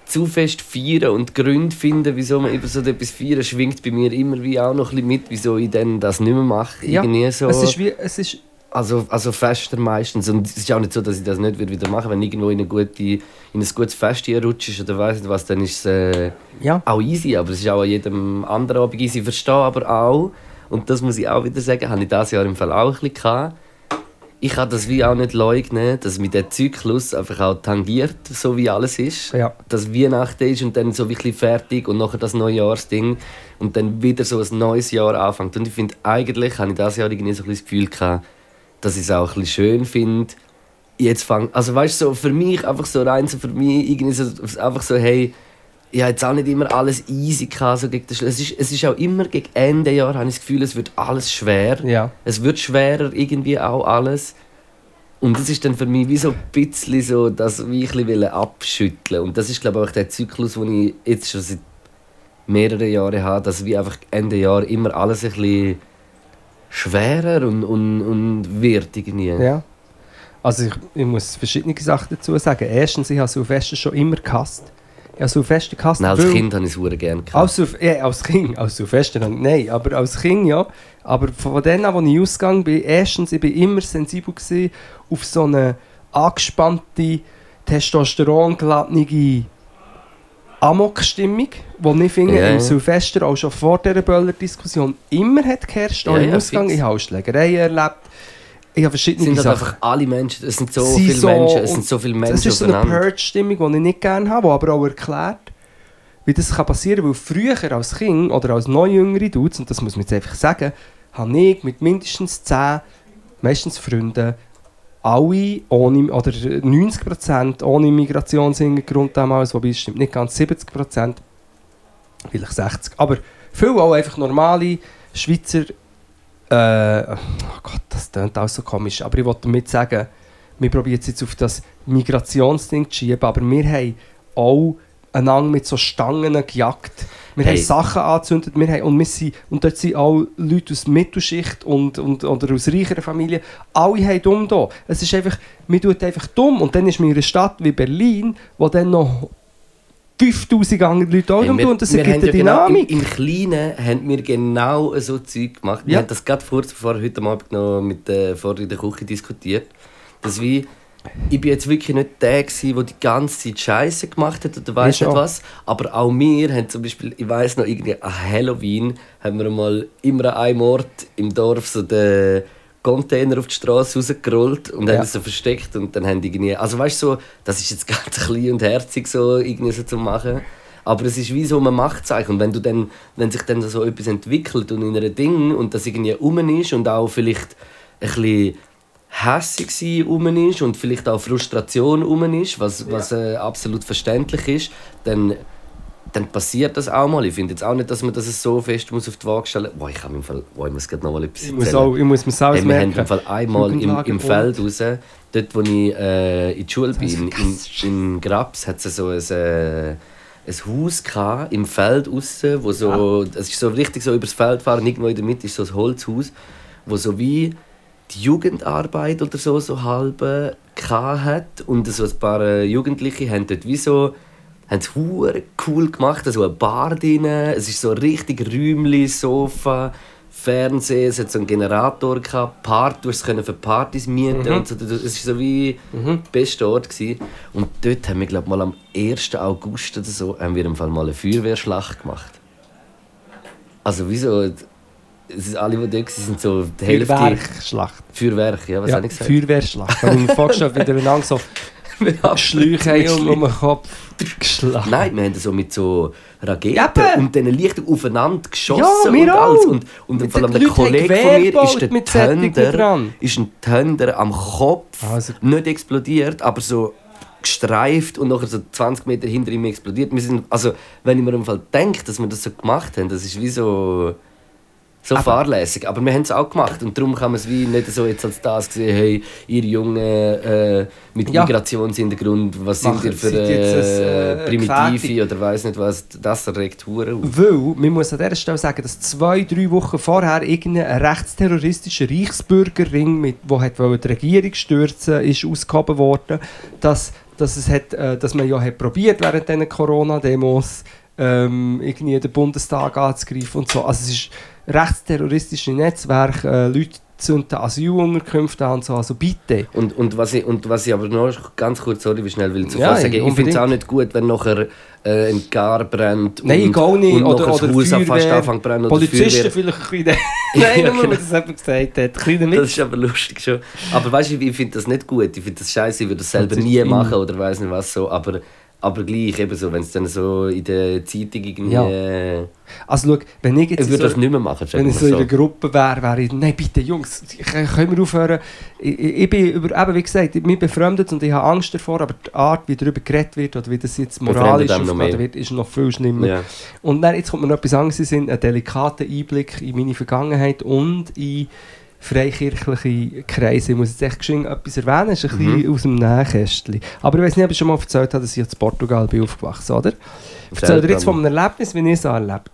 zu fest feiern und Gründe finden, wieso man über so etwas feiern, schwingt bei mir immer wie auch noch ein bisschen mit, wieso ich dann das nicht mehr mache. Ja, irgendwie so. Es ist wie, es ist, also, also fester meistens. Und es ist auch nicht so, dass ich das nicht wieder machen würde. Wenn irgendwo in, eine gute, in ein gutes Fest rutschst oder weiss nicht was, dann ist es äh, ja. auch easy. Aber es ist auch an jedem anderen Abend easy. Ich verstehe aber auch, und das muss ich auch wieder sagen, habe ich dieses Jahr im Fall auch ein bisschen gehabt. Ich kann das wie auch nicht leugnen, dass mich der Zyklus einfach auch tangiert, so wie alles ist. Ja. Dass Weihnachten ist und dann so wirklich fertig und nachher das Neujahrsding und dann wieder so ein neues Jahr anfängt. Und ich finde, eigentlich habe ich dieses Jahr irgendwie so ein bisschen das Gefühl gehabt, dass ich es auch ein bisschen schön finde. Jetzt fang, also weißt du, so für mich einfach so rein, so für mich irgendwie so, einfach so, hey, ich habe jetzt auch nicht immer alles easy gehabt, so gegen den Schluss. es ist, es ist auch immer gegen Ende Jahr, habe ich das Gefühl, es wird alles schwer. Ja. Es wird schwerer irgendwie auch alles. Und das ist dann für mich wie so ein bisschen so, das wie ich ein abschütteln Und das ist glaube ich auch der Zyklus, den ich jetzt schon seit mehreren Jahren habe, dass wie einfach Ende Jahr immer alles ein bisschen schwerer und, und, und wird irgendwie. Ja. Also ich, ich muss verschiedene Sachen dazu sagen. Erstens, ich habe Silvester schon immer gehasst. Ich habe Silvester gehasst, Nein, als weil- Kind habe ich es sehr gerne gehabt. Als, ja, als Kind, als Silvester, nein, aber als Kind ja. Aber von denen, an, wo ich ausgegangen bin, erstens, ich bin immer sensibel auf so eine angespannte, testosterongeladene Amok-Stimmung, die ich finde, Ja, im. Silvester, auch schon vor dieser Böller-Diskussion, immer hat geherrscht, auch Ja, im Ausgang. fix. Ich habe Schlägereien erlebt. ich habe Es verschiedene sind halt Sachen. einfach alle Menschen, es sind so Sie viele so- Menschen, es sind so viele Das Menschen ist so eine. Purge-Stimmung, die ich nicht gerne habe, die aber auch erklärt, wie das kann passieren kann. Weil früher als Kind oder als noch jüngere Dudes, und das muss man jetzt einfach sagen, habe ich mit mindestens 10, meistens Freunden, alle ohne, oder 90% ohne Migrationshintergrund damals, wobei es stimmt nicht ganz, 70%, vielleicht 60%, aber viele auch einfach normale Schweizer, äh, oh Gott, das klingt auch so komisch, aber ich wollte damit sagen, wir probieren es jetzt auf das Migrationsding zu schieben, aber wir haben auch einander mit so Stangen gejagt. Wir Hey. haben Sachen angezündet, wir haben, und, wir sind, und dort sind auch Leute aus Mittelschicht und, und, oder aus reicheren Familien, alle haben dumm da. Es ist einfach, man tut einfach dumm und dann ist man in einer Stadt wie Berlin, wo dann noch 5000 andere Leute auch Hey, dumm wir- und das ergibt eine ja genau, Dynamik. im, Im Kleinen haben wir genau so Zeug gemacht. Wir Ja. haben das gerade kurz bevor heute Abend noch mit äh, vor in der Küche diskutiert. Dass wie, ich bin jetzt wirklich nicht der gewesen, der die ganze Zeit Scheiße gemacht hat oder Ich nicht was. Aber auch wir haben zum Beispiel, ich weiß noch irgendwie an Halloween haben wir mal immer an einem Ort im Dorf so den Container auf die Straße rausgerollt und Ja. haben es so versteckt und dann haben die irgendwie, also weißt du so, das ist jetzt ganz klein und herzig so irgendwie so zu machen. Aber es ist wie so ein Machtzeichen. Und wenn, du dann, wenn sich dann so etwas entwickelt und in einem Ding und das irgendwie rum ist und auch vielleicht ein bisschen hässig rum ist und vielleicht auch Frustration rum ist, was, was äh, absolut verständlich ist, dann, dann passiert das auch mal. Ich finde jetzt auch nicht, dass man das so fest muss auf die Waage stellen muss. Boah, ich, im Fall, boah, ich muss gerade noch mal etwas Ich muss, auch, ich muss mir das alles Hey, wir haben merken. im Fall einmal im, im Feld raus, dort wo ich äh, in die Schule bin, in, in Grabs, hat es so ein, äh, ein Haus gehabt, im Feld raus, wo so, es ist so richtig so übers Feld fahren, irgendwo in der Mitte ist so ein Holzhaus, wo so wie die Jugendarbeit oder so, so halb hat und so ein paar äh, Jugendliche haben dort wie so haben es cool gemacht, so eine Bar drin, es ist so richtig Räumli, Sofa, Fernsehen, es hat so einen Generator gehabt, Part, du können für Partys mieten Mhm. und so, es ist so wie der beste Ort gewesen. Und dort haben wir glaube mal am 1. August oder so haben wir im Fall mal eine Feuerwehrschlacht gemacht. Also wieso? Alle, die dort waren, sind so die Hälfte Feuerwerkschlacht. Feuerwerk, ja, was Ja, habe ich gesagt? Feuerwehrschlacht. Habe ich mir vorgestellt, wie der einander so Schläuche um, um den Kopf geschlagen. Nein, wir haben so mit so Raketen eben. und diesen Lichtern aufeinander geschossen Ja, und alles. Und, und Mit vor allem haben Kollege von mir ist der dran. ist ein Thunder am Kopf, Also- nicht explodiert, aber so gestreift und nachher so 20 Meter hinter ihm explodiert. Wir sind, also, wenn ich mir im Fall denke, dass wir das so gemacht haben, das ist wie so... So fahrlässig, aber wir haben es auch gemacht und darum kann man es wie nicht so jetzt als das sehen, hey, ihr Jungen äh, mit Ja. Migrationshintergrund, was sind Machen- ihr für seid ihr ein, äh, äh, Primitive oder weiß nicht was, das regt Huren auf. Weil, man muss an dieser Stelle sagen, dass zwei, drei Wochen vorher irgendein rechtsterroristischer Reichsbürgerring, mit, wo hat wollte die Regierung stürzen ist ausgehoben worden, dass, dass, es hat, äh, dass man ja hat probiert während diesen Corona-Demos ähm, irgendwie den Bundestag anzugreifen und so. Also es ist rechtsterroristische Netzwerke, äh, Leute zünden Asylunterkünfte an und so, also bitte. Und, und, was ich, und was ich aber noch ganz kurz, sorry, wie schnell will ich Ja, sagen, ich finde es auch nicht gut, wenn nachher äh, ein Gar brennt Nein, und, gar nicht. und Oder- oder das Haus fast Feuerwehr, anfängt zu brennen oder Polizisten vielleicht ein bisschen... Nein, Ja, nur weil genau. das jemand gesagt hat. Kleiner Witz. Das ist aber lustig schon. Aber weißt du, ich finde das nicht gut. Ich finde das scheiße, ich würde das selber Das nie machen oder weiß nicht was so. Aber, aber gleich, eben so, wenn es dann so in der Zeitung irgendwie. Ja. Äh, Also schau, wenn ich jetzt... ich würde so- das nicht mehr machen. Wenn ich wir so in so. einer Gruppe wäre, wäre ich, nein bitte Jungs, können wir aufhören? Ich, ich bin, über, eben wie gesagt, ich bin befremdet und ich habe Angst davor, aber die Art, wie darüber geredet wird oder wie das jetzt moralisch aufgeladen wird, ist noch viel schlimmer. Ja. Und dann, jetzt kommt mir noch etwas anderes in den Sinn, ein delikater Einblick in meine Vergangenheit und in freikirchliche Kreise. Ich muss jetzt echt geschwind etwas erwähnen, das ist ein Mhm. bisschen aus dem Nähkästchen. Aber ich weiß nicht, ob ich schon mal erzählt habe, dass ich in Portugal bin aufgewachsen oder? Ich erzähle dir jetzt von einem Erlebnis, wie ich es erlebt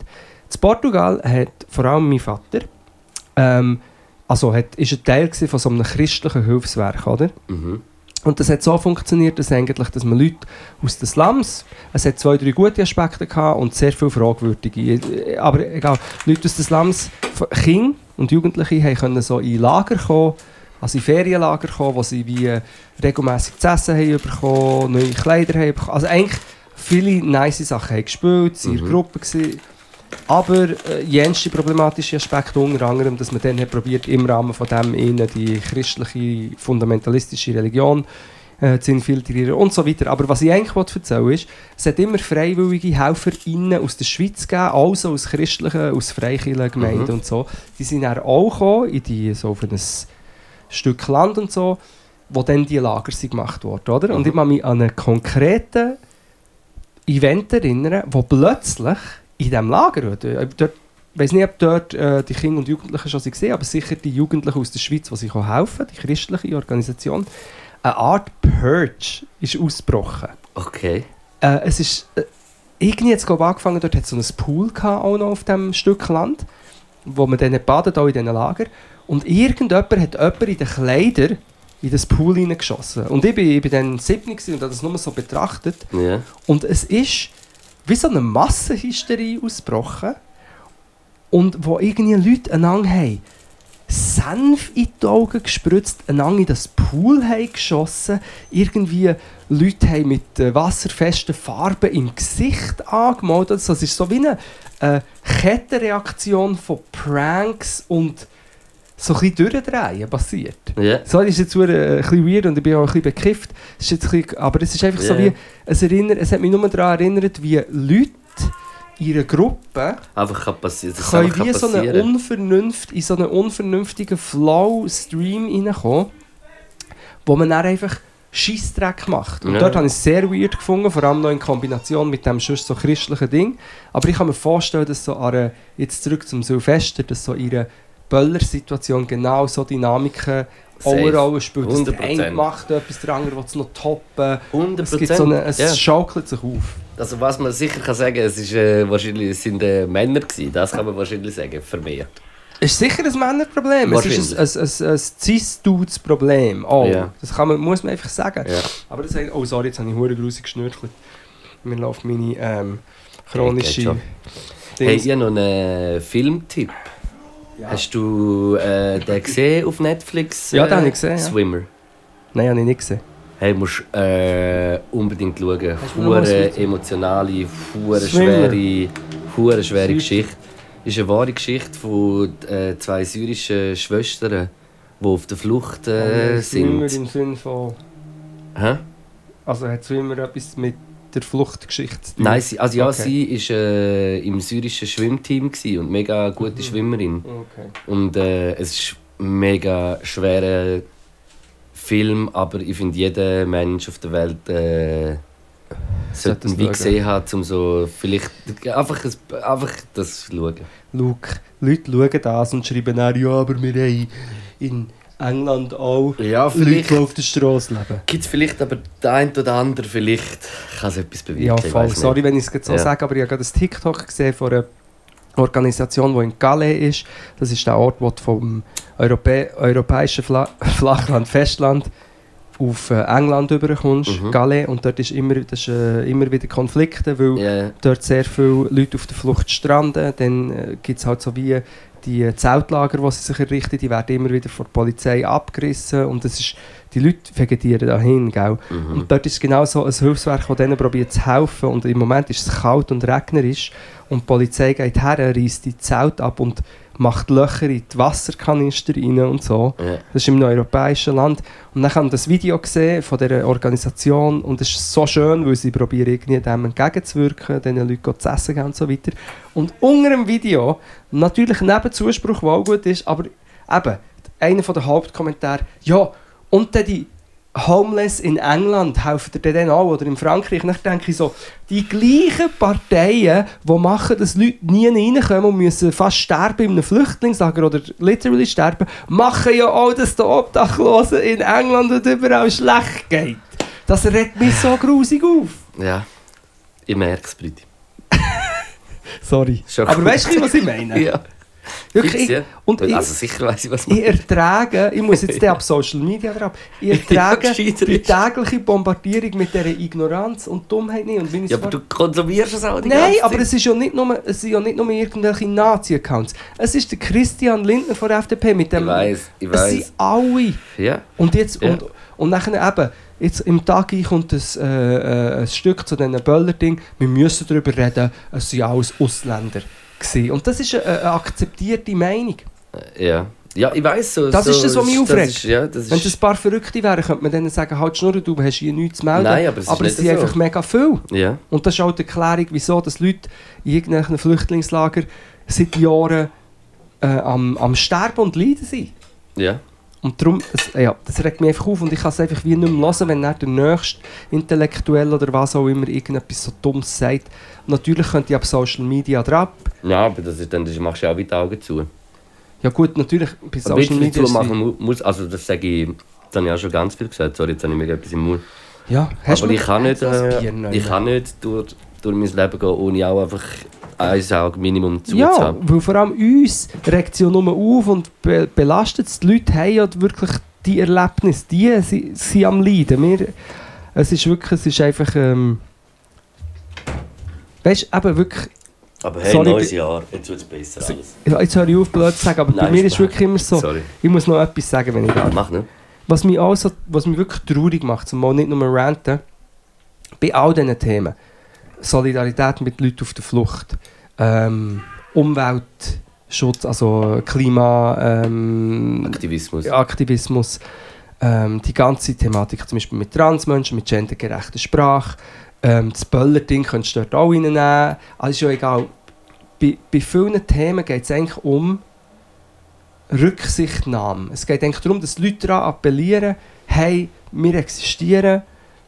In Portugal hat vor allem mein Vater, ähm, also hat, ist ein Teil von so einem christlichen Hilfswerk, oder? Mhm. Und das hat so funktioniert, dass, eigentlich, dass man Leute aus den Slums, es hat zwei, drei gute Aspekte gehabt und sehr viele fragwürdige. Aber egal, Leute aus den Slums, Kinder und Jugendliche, haben können so in Lager kommen, also in Ferienlager kommen, wo sie wie äh, regelmässig zu essen haben bekommen, neue Kleider haben bekommen. Also eigentlich viele nice Sachen haben gespielt, sie in Mhm. der Gruppe gewesen. Aber äh, jenste problematische Aspekte, unter anderem, dass man dann hat probiert, im Rahmen von dem ihnen die christliche, fundamentalistische Religion äh, zu infiltrieren und so weiter. Aber was ich eigentlich erzählen ist, es hat immer freiwillige HelferInnen aus der Schweiz gegeben, also aus christlichen, aus freikirchlichen Gemeinden Mhm. und so. Die sind dann auch gekommen, in die, so auf ein Stück Land und so, wo dann die Lager sind gemacht wurden, oder? Und Mhm. ich kann mich an einen konkreten Event erinnern, wo plötzlich in diesem Lager, dort, ich weiß nicht, ob dort äh, die Kinder und Jugendlichen schon waren, aber sicher die Jugendlichen aus der Schweiz, die sich helfen die christliche Organisation, eine Art Purge ist ausgebrochen. Okay. Äh, es ist äh, irgendwie jetzt glaube angefangen, dort hat so ein Pool gehabt, auch noch auf dem Stück Land, wo man dann badet, auch in diesen Lager. Und irgendjemand hat jemand in den Kleider in das Pool hineingeschossen. Und ich bin, ich bin dann 7 gewesen und habe das nur so betrachtet. Ja. Und es ist wie so eine Massenhysterie ausgebrochen. Und wo irgendwie Leute einander haben Senf in die Augen gespritzt, einander in das Pool geschossen, irgendwie Leute haben mit äh, wasserfesten Farben im Gesicht angemalt. Also es ist so wie eine äh, Kettenreaktion von Pranks und so ein bisschen durchdrehen passiert. Ja. So, das ist jetzt äh, ein bisschen weird und ich bin auch ein bisschen bekifft. Es ist jetzt ein bisschen, aber es ist einfach so Ja. wie, es, erinnert, es hat mich nur daran erinnert, wie Leute einer Gruppe Einfach kann passieren. Das können wie so eine in so einen unvernünftigen Flow-Stream reinkommen, wo man dann einfach Scheissdreck macht. Und Ja. dort habe ich es sehr weird gefunden, vor allem noch in Kombination mit dem sonst so christlichen Ding. Aber ich kann mir vorstellen, dass so an einer, jetzt zurück zum Silvester, dass so einer Böller-Situation genau so Dynamiken auch eine. Rolle spielt. Dass der 100%. eine macht etwas, der andere will es noch toppen. 100 Es, gibt so eine, es ja. schaukelt sich auf. Also was man sicher kann sagen, es ist äh, wahrscheinlich es sind äh, Männer gewesen. Das kann man wahrscheinlich sagen, vermehrt. Es ist sicher ein Männerproblem. Es ist ein, ein, ein, ein Cis-Dudes-Problem. Oh, Ja. Das kann man, muss man einfach sagen. Ja. Aber das, oh, sorry, jetzt habe ich hure grusig geschnürchelt. Mir läuft meine ähm, chronische... Ja, Hey, Dings. ich habe noch einen Filmtipp. Ja. Hast du äh, den gesehen auf Netflix? Ja, äh, den habe ich gesehen, ja. Swimmer. Nein, habe ich nicht gesehen. Hey, musst äh, unbedingt schauen. Hure emotionale, hure schwere, hure schwere. Geschichte. Ist eine wahre Geschichte von äh, zwei syrischen Schwestern, die auf der Flucht äh, Swimmer sind. im Sinne von... Hä? Also hat Swimmer etwas mit der Fluchtgeschichte zu tun? Nein, sie, also ja, Okay. sie war äh, im syrischen Schwimmteam und mega gute Mhm. Schwimmerin. Okay. Und äh, es ist mega schwerer Film, aber ich finde, jeder Mensch auf der Welt äh, sollte ihn wie gesehen haben, um so vielleicht einfach, ein- einfach das zu schauen. Luke, Leute schauen das und schreiben dann, ja, aber wir haben in England auch Ja, Leute, vielleicht die auf der Straße leben. gibt es vielleicht, aber der eine oder andere vielleicht kann es etwas bewirken. Ja, voll. Sorry, wenn ich es so Ja. sage, aber ich habe gerade ein TikTok gesehen von einer Organisation, die in Calais ist. Das ist der Ort, wo du vom Europä europäischen Fla Flachland, Festland auf äh, England überkommst, Mhm. Calais. Und dort ist immer, das ist, äh, immer wieder Konflikte, weil Ja, dort sehr viele Leute auf der Flucht stranden. Dann äh, gibt es halt so wie die Zeltlager, die sie sich errichten, die werden immer wieder von der Polizei abgerissen. Und das ist, die Leute vegetieren dahin, gell? mhm. Und dort ist genau so ein Hilfswerk, das denen probiert zu helfen. Und im Moment ist es kalt und regnerisch. Und die Polizei geht her, reißt die Zelt ab und macht Löcher in die Wasserkanister rein und so. ja. Das ist im europäischen Land. Und dann haben wir das Video gesehen von dieser Organisation und es ist so schön, weil sie probieren irgendwie dem entgegenzuwirken, den Leuten zu essen geben und so weiter. Und unter dem Video, natürlich neben Zuspruch, der auch gut ist, aber eben, einer der Hauptkommentare, ja, und dann die Homeless in England helfen dir dann auch, oder in Frankreich. Und dann denke ich so, die gleichen Parteien, die machen, dass Leute nie reinkommen und müssen fast sterben in einem Flüchtlingslager oder literally sterben, machen ja auch, dass den Obdachlosen in England und überall schlecht geht. Das regt mich so grusig auf. ja. Ich merke es, Briti. Sorry. Aber gut. weißt du, was ich meine? Ja. Wirklich, ja. und ich, also sicher weiß ich, was ich ertrage, ich muss jetzt ab Social Media drauf, ich ertrage Ja, die tägliche Bombardierung mit dieser Ignoranz und Dummheit nicht. Und Ja, aber du konsumierst es auch die Nein, aber es, ist ja nicht nur, es sind ja nicht nur irgendwelche Nazi-Accounts. Es ist der Christian Lindner von der FDP mit dem... Ich weiß, ich Es sind weiß. alle. Ja. Und jetzt... Ja. Und, und nachher eben, jetzt im Tag kommt ein, äh, äh, ein Stück zu diesen Böller-Ding. Wir müssen darüber reden, es sind alles Ausländer. Gewesen. Und das ist eine, akzeptierte Meinung. Ja. Ja, ich weiss so. Das so, ist das, was mich aufregt. ist- Ja, das Wenn das ein paar Verrückte wären, könnte man denen sagen, halt Schnurr, du hast hier nichts zu melden. Nein, aber es ist nicht sind so. einfach mega viel. ja. Und das ist auch die Erklärung, wieso dass Leute in irgendwelchen Flüchtlingslager seit Jahren äh, am, am Sterben und Leiden sind. Ja. Und darum, es, ja, das regt mich einfach auf und ich kann es einfach wie nicht mehr hören, wenn der nächste Intellektuell oder was auch immer irgendetwas so Dummes sagt. Natürlich könnte ich ab Social Media drauf. Ja, aber das ist, dann das machst du ja auch wieder Augen zu. Ja gut, natürlich bei Social bisschen Media... zu machen muss, also das sage ich, das habe ich auch schon ganz viel gesagt, sorry, jetzt habe ich mir etwas im Mund. Ja, hast aber du ich kann nicht, äh, ich kann nicht durch, durch mein Leben gehen, ohne auch einfach ein Auge Minimum zu Ja, haben. weil vor allem uns regt es ja nur auf und be belastet es. Die Leute haben ja wirklich die Erlebnis, die sind, sind am Leiden. Wir, es ist wirklich, es ist einfach... Ähm, weißt du, eben wirklich... Aber hey, Sorry, neues Jahr, jetzt wird es besser alles. Jetzt höre ich auf, blöd zu sagen, aber bei Nein, mir ist wirklich immer so... Sorry. Ich muss noch etwas sagen, wenn ich darf. Mach nicht. Was mich, auch so, was mich wirklich traurig macht, zumal nicht nur ranten, bei all diesen Themen, Solidarität mit Leuten auf der Flucht, ähm, Umweltschutz, also Klimaaktivismus, ähm, Aktivismus. Aktivismus, ähm, die ganze Thematik, zum Beispiel mit Transmenschen, mit gendergerechter Sprache, ähm, das Böller-Ding könntest du dort auch reinnehmen, alles ist ja egal. Bei, bei vielen Themen geht es eigentlich um Rücksichtnahme. Es geht eigentlich darum, dass Leute daran appellieren, hey, wir existieren,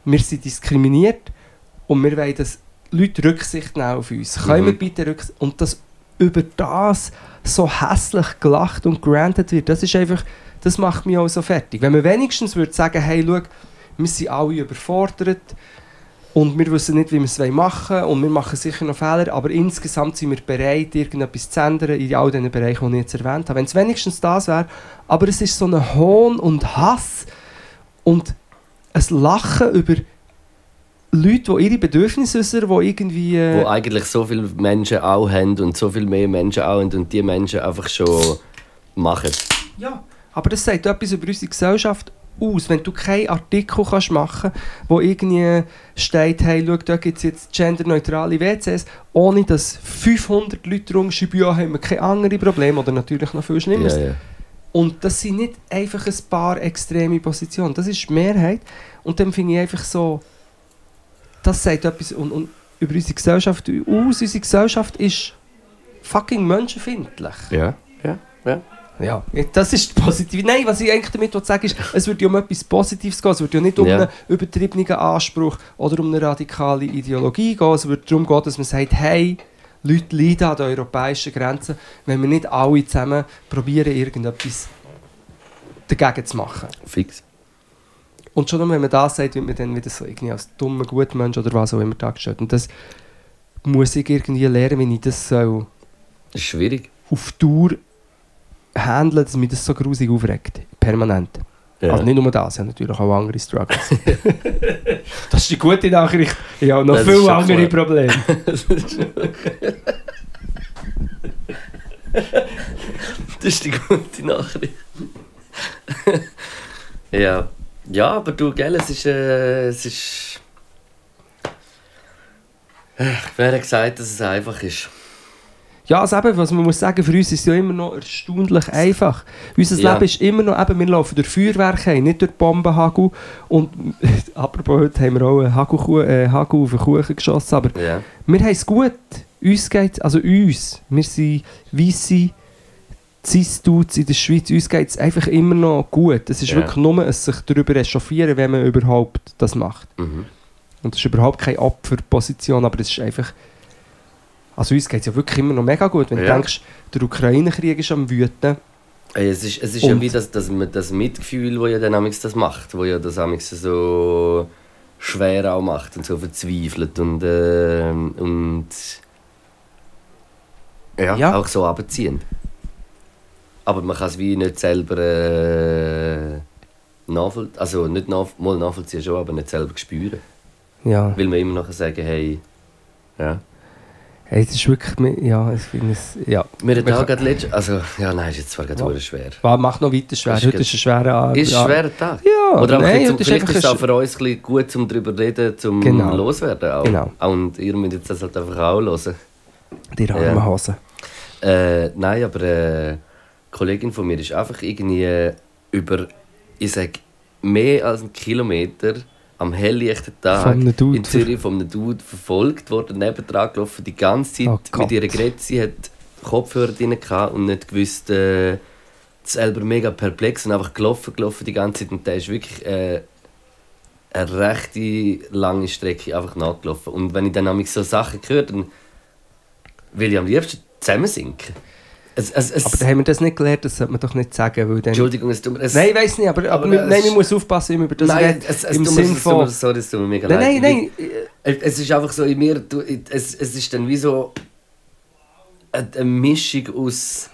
wir sind diskriminiert und wir wollen, dass Leute Rücksicht nehmen auf uns. Können Mhm. wir bitte Rücksicht... Und dass über das so hässlich gelacht und granted wird, das ist einfach... Das macht mich auch so fertig. Wenn man wenigstens würde sagen, hey, schau, wir sind alle überfordert und wir wissen nicht, wie wir es machen wollen und wir machen sicher noch Fehler, aber insgesamt sind wir bereit, irgendetwas zu ändern in all diesen Bereichen, die ich jetzt erwähnt habe. Wenn es wenigstens das wäre, aber es ist so ein Hohn und Hass und ein Lachen über Leute, die ihre Bedürfnisse äußern, die irgendwie... äh, Wo eigentlich so viele Menschen auch haben und so viel mehr Menschen auch haben und die Menschen einfach schon machen. Ja, aber das sagt etwas über unsere Gesellschaft aus. Wenn du keinen Artikel kannst machen kannst, wo irgendwie steht, hey, schau, da gibt es jetzt genderneutrale WCs, ohne dass 500 Leute rumschreiben, ja, haben wir keine anderen Probleme oder natürlich noch viel schlimmer. Ja, ja. Und das sind nicht einfach ein paar extreme Positionen, das ist die Mehrheit. Und dann finde ich einfach so, das sagt etwas und, und über unsere Gesellschaft aus. Unsere Gesellschaft ist fucking menschenfindlich. Ja, ja, ja. Ja, das ist positiv. Nein, was ich eigentlich damit sagen ist, es würde ja um etwas Positives gehen. Es würde ja nicht um Ja. einen übertriebenen Anspruch oder um eine radikale Ideologie gehen. Es würde darum gehen, dass man sagt, hey, Leute leiden an den europäischen Grenzen, wenn wir nicht alle zusammen probieren, irgendetwas dagegen zu machen. Fix. Und schon nur, wenn man das sagt, wird man dann wieder so irgendwie als dummer Gutmensch oder was auch immer dargestellt. Und das muss ich irgendwie lernen, wie ich das so Das ist schwierig. auf Tour handeln, dass mich das so grusig aufregt. Permanent. Ja. Also nicht nur das, ich habe natürlich auch andere Struggles. das ist die gute Nachricht. Ich habe noch Das viele andere klar. Probleme. Das ist die gute Nachricht. ja. Ja, aber du, gell, es ist. Äh, es ist. Äh, Wer hat gesagt, dass es einfach ist? Ja, also eben, was man muss sagen, für uns ist es ja immer noch erstaunlich einfach. Unser Ja. Leben ist immer noch, eben, wir laufen durch Feuerwerke, nicht durch Bombenhagel. Und apropos, heute haben wir auch einen Hagel, äh, Hagel auf den Kuchen geschossen, aber Ja. wir haben es gut. Uns geht also uns, wir sind weisse Cis-Dudes in der Schweiz, uns geht es einfach immer noch gut. Es ist Ja. wirklich nur ein sich darüber echauffieren, wenn man überhaupt das macht. Mhm. Und das ist überhaupt keine Opferposition, aber es ist einfach... Also uns geht es ja wirklich immer noch mega gut. Wenn Ja. du denkst, der Ukraine-Krieg ist am Wüten. Ey, es ist, es ist ja Und- wie das, das, das Mitgefühl, das ja dann das macht, wo ja das so schwer auch macht und so verzweifelt und, äh, und ja, Ja. auch so abziehend. Aber man kann es wie nicht selber äh, nachvoll also nicht nach mal nachvollziehen schon, aber nicht selber spüren. Ja, Weil man immer noch sagen, hey, ja. hey, es ist wirklich... Ja, ich finde es... Ja. Wir hatten Man auch gerade letztens, also ja nein, ist jetzt zwar gerade Ja. schwer. Was macht noch weiter schwer? Das ist Heute ist ein schwerer Abend. Ist ein schwerer Tag. Ja, Oder nein, jetzt, vielleicht ist es auch für uns ein bisschen gut, um darüber zu reden, um Genau. loswerden. Auch. Genau. Und ihr müsst jetzt das halt einfach auch hören. Die armen Ja. Hosen. Äh, nein, aber äh, Kollegin von mir ist einfach irgendwie äh, über, ich sag, mehr als einen Kilometer am helllichten Tag in Zürich von einem Dude verfolgt worden, nebendran gelaufen, die ganze Zeit Oh mit ihrer Gerät. Sie hat Kopfhörer drin gehabt und nicht gewusst, äh, selber mega perplex und einfach gelaufen, gelaufen die ganze Zeit. Und der ist wirklich äh, eine rechte lange Strecke einfach nachgelaufen. Und wenn ich dann nämlich so Sachen höre, dann will ich am liebsten zusammensinken. Es, es, es, Aber haben wir das nicht gelernt? Das sollte man doch nicht sagen. Weil dann... Entschuldigung, es tut mir... Nein, ich weiß nicht, aber, aber, Aber nein, man muss aufpassen, wie man über das nein, redet. es, es Im Sinn von... sorry, es tut mir mega Nein, leid. nein, nein. Es es ist einfach so in mir, du, es, es ist dann wie so eine, eine Mischung aus.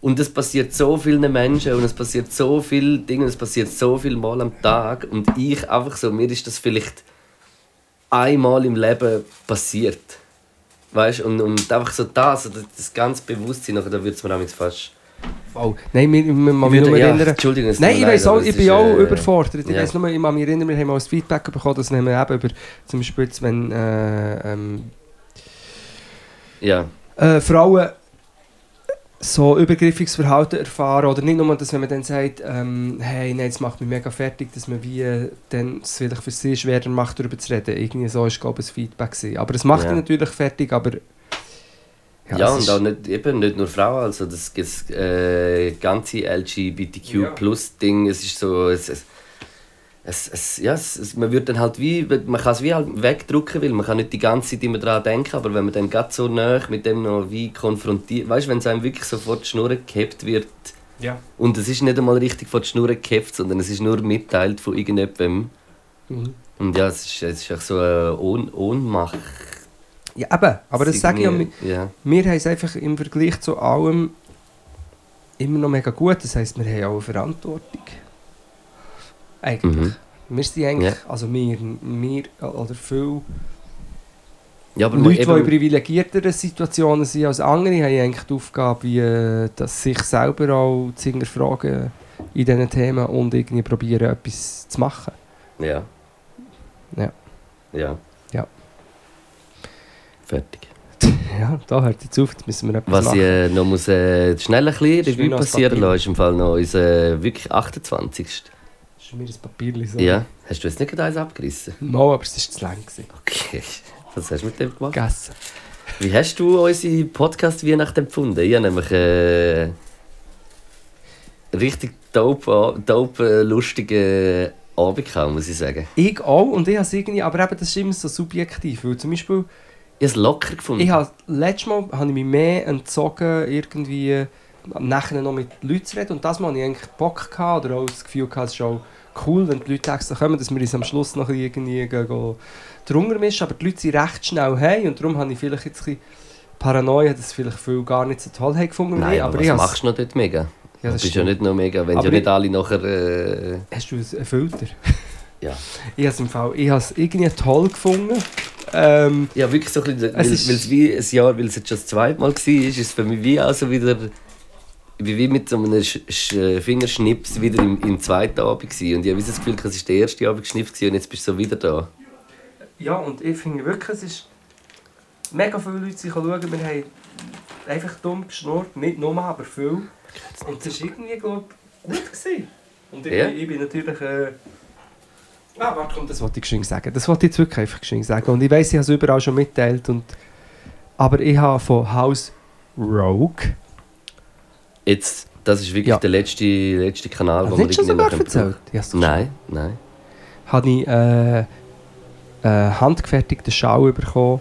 Und es passiert so vielen Menschen und es passiert so viele Dinge und es passiert so viel Mal am Tag. Und ich einfach so, mir ist das vielleicht einmal im Leben passiert. Weißt du? Und, und einfach so das, das, das ganze Bewusstsein, nachher, da wird es mir manchmal fast. Oh, nein, wir, wir, wir, würde- nur ja, erinnern. Entschuldigung, Nein, ich weiß auch, ich bin auch äh, überfordert. Ich ja. weiß nur, ich kann mich erinnern, wir haben mal ein Feedback bekommen, dass wir eben über, zum Beispiel wenn äh, ähm, Ja, äh, Frauen so übergriffiges Verhalten erfahren oder nicht nur, dass wenn man dann sagt, ähm, hey, nein, das macht mich mega fertig, dass man wie äh, dann es vielleicht für sie schwerer macht, darüber zu reden. Irgendwie so ist, glaube ich, ein Feedback gewesen. Aber es macht Ja. ihn natürlich fertig, aber Ja, es und auch nicht, eben nicht nur Frauen, also das, das äh, ganze LGBTQ-Plus-Ding, es ist so, es, es, es, es, ja, es, es, man wird dann halt wie, man kann es wie halt wegdrücken, weil man kann nicht die ganze Zeit immer daran denken, aber wenn man dann gerade so nah mit dem noch wie konfrontiert, weißt du, wenn es einem wirklich so vor die Schnur gehabt wird, ja. und es ist nicht einmal richtig vor die Schnur gehabt, sondern es ist nur mitteilt von irgendjemandem, Mhm. und ja, es ist, es ist echt so eine Ohn Ohnmacht. ja, eben, aber das sage ich ja, wir, ja. wir haben es einfach im Vergleich zu allem immer noch mega gut. Das heisst, wir haben auch eine Verantwortung. Eigentlich. Mhm. Wir sind eigentlich, also wir, wir oder viele Ja, aber Leute, die in privilegierteren Situationen sind als andere, haben eigentlich die Aufgabe, wie, äh, dass sich selber auch zu hinterfragen in diesen Themen und irgendwie probieren, etwas zu machen. Ja. Ja. Ja. Ja. Fertig. Ja, da hört jetzt auf, jetzt müssen wir etwas Was machen. ich äh, noch muss, äh, schnell ein bisschen Revue passieren lassen, ist im Fall noch unser äh, wirklich 28. Ist mir ein Papier so. Ja. Hast du jetzt nicht gerade eins abgerissen? Mal, aber es war zu lang. Gewesen. Okay. Was hast du mit dem gemacht? Gegessen. Wie hast du unsere Podcast-Weihnacht empfunden? Ich habe nämlich äh, richtig dope, dope lustige Abend gehabt, muss ich sagen. Ich auch und ich habe es irgendwie, aber eben, das ist immer so subjektiv, weil zum Beispiel, Ich habe es locker gefunden. ich habe, letztes Mal habe ich mich mehr entzogen, irgendwie nachher noch mit Leuten zu reden und das Mal hatte ich eigentlich Bock gehabt, oder auch das Gefühl gehabt, es ist auch cool, wenn die Leute extra kommen, dass wir uns am Schluss noch irgendwie drunter mischen, aber die Leute sind recht schnell hey und darum habe ich vielleicht jetzt ein bisschen Paranoia, dass vielleicht viele gar nicht so toll haben gefunden. Nein, aber, ich was machst du noch dort mega? Ja, du das bist ja nicht noch mega, wenn Aber ja nicht ich- alle nachher... Äh, Hast du einen Filter? Ja. Ich habe es im Fall, ich habe es irgendwie toll gefunden. Ähm, Ja, wirklich so ein bisschen, Es weil, ist- weil es wie ein Jahr, weil es jetzt schon das zweite Mal war, ist es für mich wie also wieder wie, wie mit so einem Sch Sch Fingerschnips wieder im, im zweiten Abend gewesen. Und ich habe das Gefühl, es war der erste Abend geschnipst gewesen und jetzt bist du so wieder da. Ja, und ich finde wirklich, es ist mega viele Leute die schauen. Wir haben einfach dumm geschnurrt, nicht nur, aber viel. Und es war irgendwie, glaube ich, gut. Gewesen. Und ich, Ja. ich bin natürlich... Äh... Ah, warte, komm, das wollte ich geschwind sagen. Das wollte ich jetzt wirklich einfach geschwind sagen. Und ich weiss, ich habe es überall schon mitteilt. Und... Aber ich habe von House Rogue... Jetzt, das ist wirklich Ja. der letzte, letzte Kanal, Hast wo du wir nicht sogar noch erzählt? Ja, so Nein, nein. habe ich äh, einen handgefertigten Schal bekommen,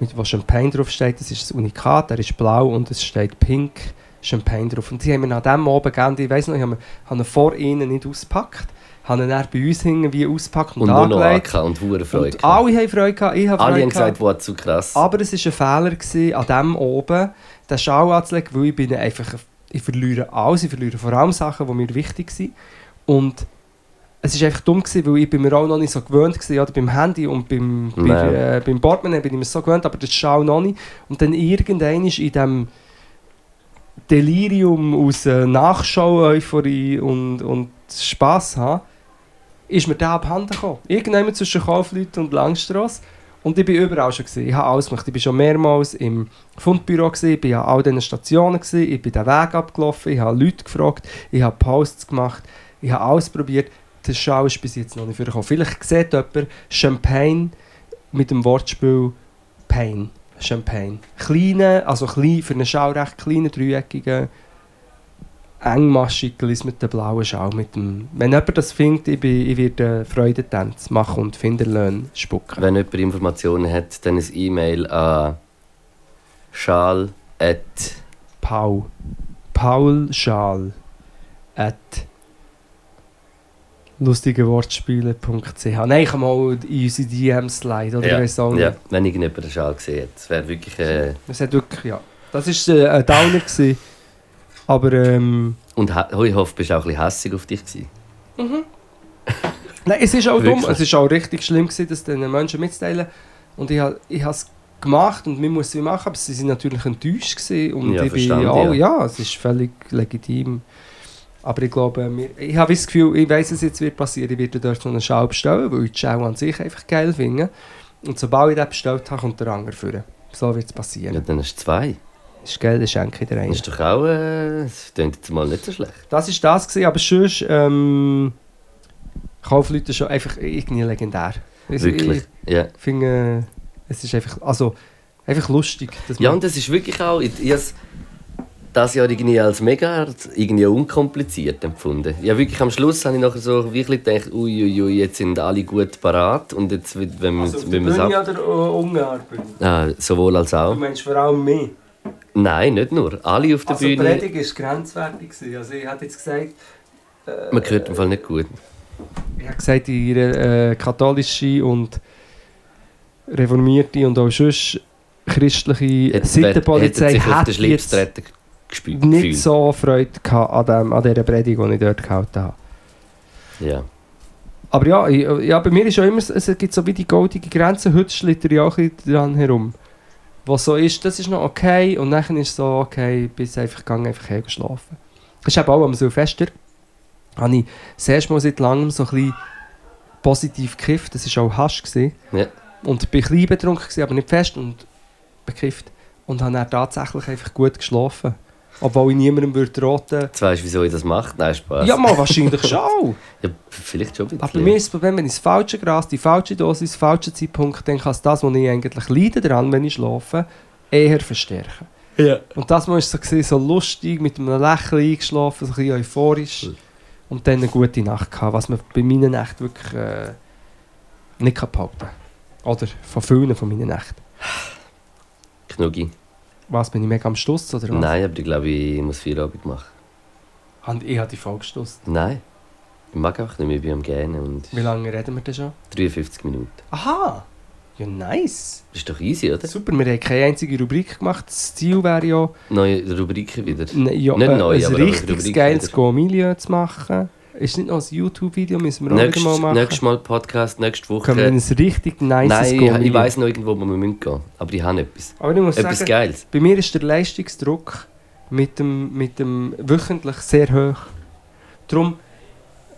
mit wo Champagne draufsteht. Das ist das Unikat, der ist blau und es steht pink Champagne drauf. Und die haben mir nach dem Abend gegeben, ich weiss noch, ich habe ihn vor ihnen nicht ausgepackt, habe ihn dann bei uns irgendwie ausgepackt und, Und nur noch angelegt. Und hure Freude. Und alle haben Freude gehabt, ich habe Alle Freude haben gehabt. gesagt, wow, zu krass. Aber es war ein Fehler gewesen, an dem oben, den Schal anzulegen, weil ich bin einfach, ich verliere alles, ich verliere vor allem Sachen, die mir wichtig sind. Und es war einfach dumm, gewesen, weil ich bin mir auch noch nicht so gewöhnt war, oder beim Handy und beim, bei, Nein. äh, beim Portemonnaie bin ich mir so gewöhnt, aber das Schal noch nicht. Und dann irgendwann ist in diesem Delirium aus äh, Nachschau-Euphorie und, und Spass haben, ist mir der abhanden gekommen. Irgendjemand zwischen Kaufleuten und Langstrasse. Und ich bin überall schon gewesen. Ich habe alles gemacht. Ich bin schon mehrmals im Fundbüro gewesen, ich bin an all diesen Stationen gewesen, ich bin den Weg abgelaufen, ich habe Leute gefragt, ich habe Posts gemacht, ich habe alles probiert. Der Schau ist bis jetzt noch nicht vorgekommen. Vielleicht sieht jemand Champagne mit dem Wortspiel Pain. Champagne. Kleine, also klein, für einen Schau recht kleinen, dreieckigen, engmaschig mit dem blauen Schau. Mit dem, wenn jemand das findet, ich, bin, ich werde Freudentanz machen und Finderlöhne spucken. Wenn jemand Informationen hat, dann ein E-Mail an schal at Paul. Paul Schal. At lustigewortspiele.ch Nein, ich kann mal in unsere DMs slide, oder? ja, Ich weiss auch nicht. ja, wenn irgendjemand den Schal gesehen hat. Das wäre wirklich... Äh, Das hat wirklich, ja. Das war äh, ein Downer. Aber, ähm... und ha- ich hoffe, du bist auch ein bisschen hässig auf dich gewesen. Nein, es ist auch dumm. Es ist auch richtig schlimm gewesen, das den Menschen mitzuteilen. Und ich habe es gemacht und man muss es machen, aber sie sind natürlich enttäuscht gewesen. Und Ja, ich bin verstanden, auch, ja. ja, es ist völlig legitim. Aber ich glaube, wir, ich habe das Gefühl, ich weiß, es jetzt wird passieren, ich werde dort so eine Schau bestellen, weil ich die Schau an sich einfach geil finde. Und sobald ich den bestellt habe, kommt der andere führen. So wird es passieren. Ja, dann hast du zwei. Das ist geil, das schenke ich dir Das einen. ist doch auch... Äh, das klingt jetzt mal nicht so schlecht. Das ist das gewesen, aber sonst, ähm, Kaufleute schon einfach irgendwie legendär. Ich- Wirklich. Ja. Ich finde, es ist einfach, also, einfach lustig. Dass Ja, man- und das ist wirklich auch... Ich, ich das Jahr irgendwie als mega irgendwie unkompliziert empfunden. Ja, wirklich am Schluss habe ich nachher so wirklich gedacht, uiuiui, jetzt sind alle gut parat und jetzt, wenn wir also auf der wenn oder uh, Ungarn-Bühne? Ah, sowohl als Du auch. meinst vor allem mich? Nein, nicht nur. Alle auf der Also die Bühne. Predigt war grenzwertig. Also ich hätte jetzt gesagt, Man hört im Fall nicht gut. ich habe gesagt, die äh, katholische und reformierte und auch sonst christliche Jetzt Sittenpolizei sich auf den hat Schlips jetzt gespürt. nicht gefühlt. so Freude gehabt an, dem, an dieser Predigt, die ich dort gehalten habe. Ja. Aber ja, ich, ja, bei mir ist auch immer, es gibt so wie die goldige Grenze, heute schlitter ich auch ein bisschen dran herum. Was so ist, das ist noch okay und dann ist so okay, bis einfach gegangen, einfach hergeschlafen. Das ist eben auch am Silvester, habe ich das erste Mal seit langem so ein bisschen positiv gekifft, das war auch Hasch. Gewesen. Ja. Und bin ein bisschen betrunken, aber nicht fest und bekifft. Und habe dann tatsächlich einfach gut geschlafen. Obwohl ich niemandem würde raten Jetzt weißt du, wieso ich das mache? Nein, Spaß. Ja, mal wahrscheinlich schon. Ja, vielleicht schon Aber bei mir ist das Problem, wenn ich das falsche Gras, die falsche Dosis, falsche Zeitpunkt, dann kann es das, was ich eigentlich leide daran, wenn ich schlafe, eher verstärken. Ja. Und das Mal war so, gewesen, so lustig, mit einem Lächeln eingeschlafen, so ein bisschen euphorisch. Und dann eine gute Nacht gehabt, was man bei meinen Nächten wirklich äh, nicht kann behaupten Oder von vielen von meinen Nächten. Knuggi. Was, bin ich mega am Stuss oder was? Nein, aber ich glaube, ich muss Feierabend machen. Und ich habe die voll gestusst. Nein. Ich mag einfach nicht mehr, ich bin am Gähnen und Wie lange reden wir denn schon? 53 Minuten. Aha! Ja, nice! Das ist doch easy, oder? Super, wir haben keine einzige Rubrik gemacht. Das Ziel wäre ja, Neue Rubriken wieder. Ne, ja, Nicht äh, neu, ein aber richtiges Rubrik geiles wieder. Go-Milieu zu machen. Ist nicht noch ein YouTube-Video, müssen wir auch Nächstes, wieder mal machen. nächstes Mal Podcast, nächste Woche. Können wir ein richtig nice Nein, ich, Go-Milieu. ich weiss noch irgendwo, wo wir müssen gehen Aber ich habe etwas. Aber ich muss Etwas sagen, Geiles. bei mir ist der Leistungsdruck mit dem, mit dem wöchentlich sehr hoch. Darum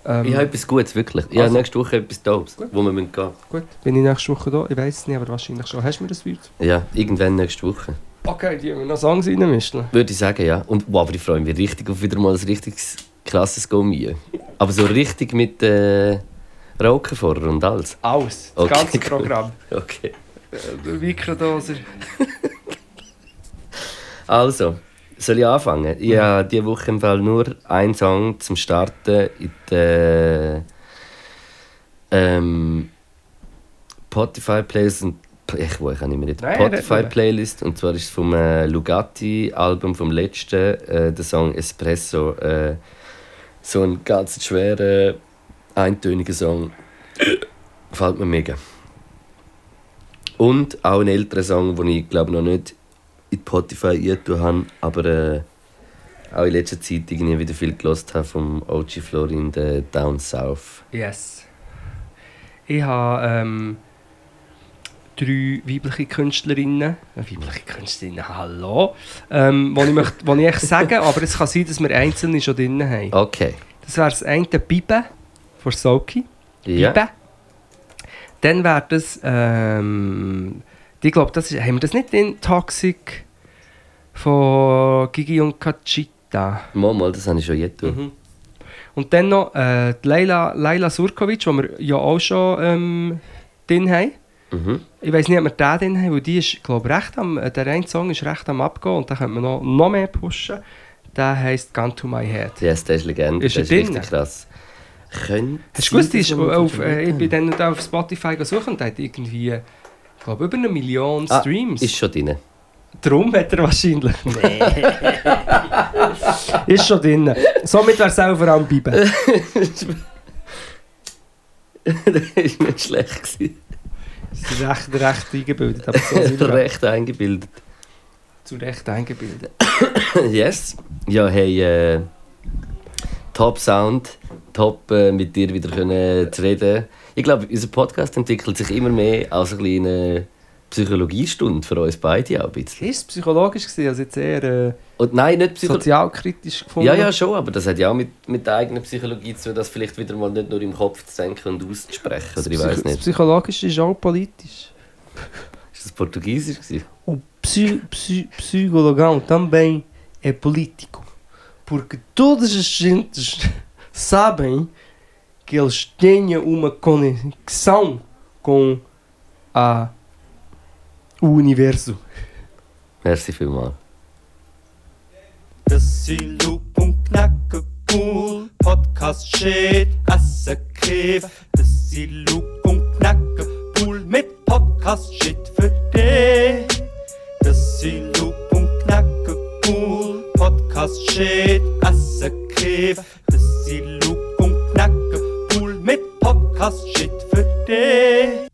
ähm, Ich habe etwas Gutes, wirklich. Ich habe Also. nächste Woche etwas Gut. wo wir müssen gehen gut, bin ich nächste Woche da? Ich weiß es nicht, aber wahrscheinlich schon. Hast du mir das Wort? Ja, irgendwann nächste Woche. Okay, die haben wir noch Songs reinmischen. Würde ich sagen, ja. Und wow, aber ich freue mich richtig auf wieder mal ein richtiges, krasses Gourmet. Aber so richtig mit äh, Rauchen vorher und alles. Alles, das Okay, ganze cool. Programm. Okay. Äh, Mikrodoser. Also, soll ich anfangen? Ich habe diese Woche im Fall nur einen Song zum Starten in der ähm, Spotify Playlist. und- Ich, kann nicht mehr. Nein, Spotify. Playlist. Und zwar ist es vom äh, Lugatti-Album vom letzten, äh, der Song Espresso. Äh, so ein ganz schwerer, eintöniger Song. Gefällt mir mega. Und auch ein älterer Song, den ich glaube noch nicht in Spotify eingetan habe, aber äh, auch in letzter Zeit irgendwie wieder viel gelost habe vom OG Florin, der Down South. Yes. Ich habe ähm, drei weibliche Künstlerinnen. Äh, weibliche Künstlerinnen, hallo. Ähm, wo ich, möchte, wo ich echt sagen, aber es kann sein, dass wir einzelne schon drin haben. Okay. Das wäre das eine Bibe von Soki. Ja. Bibe. Dann wäre das, ähm, ich glaube, das ist, haben wir das nicht in Toxic von Gigi und Kachita? Mal, mal, das habe ich schon jetzt. Mhm. Und dann noch äh, Leila, Leila Surkovic, die wir ja auch schon ähm, drin haben. Mhm. Ich weiß nicht, ob wir den drin haben, weil die ist, glaube recht am, äh, der eine Song ist recht am abgehen und da könnte man noch, noch mehr pushen. Der heisst Gun to My Head. Yes, der ist Legende. Ist das er ist drin? richtig krass. Könnte Hast du gewusst, die ist auf, äh, ich bin dann da auf Spotify gesucht und der hat irgendwie, ich glaube, über eine Million Ah, Streams. Ist schon drin. Darum hat er wahrscheinlich. Nee. ist schon drin. Somit wäre es auch vor allem Bibel. das ist nicht schlecht. gewesen. Ist recht, recht eingebildet. Aber so sind Recht eingebildet. zu Recht eingebildet. yes. Ja, hey, äh, top Sound, top äh, mit dir wieder können zu reden. Ich glaube, unser Podcast entwickelt sich immer mehr als eine kleine Psychologiestunde für uns beide auch ein bisschen. Ist es psychologisch gewesen, also jetzt eher äh, Und nein, nicht Psychologie. sozialkritisch gefunden? Ja, ja, schon, aber das hat ja auch mit, mit der eigenen Psychologie zu tun, das vielleicht wieder mal nicht nur im Kopf zu denken und auszusprechen. Oder ich weiß Das nicht. Psychologisch ist auch politisch. Ist das Portugiesisch? Gewesen? O psi, psi, psicologão também é político. Porque todas as gentes sabem que eles têm uma conexão com a, o universo. Merci vielmals. Das sind Loop und Knacke cool. Podcast shit, Esse Kiff. Das sind Loop und Knacke cool mit Podcast shit für dich. Das sind Loop und Knacke cool. Podcast shit, Esse Kiff. Das sind Loop und Knacke cool mit Podcast shit für dich.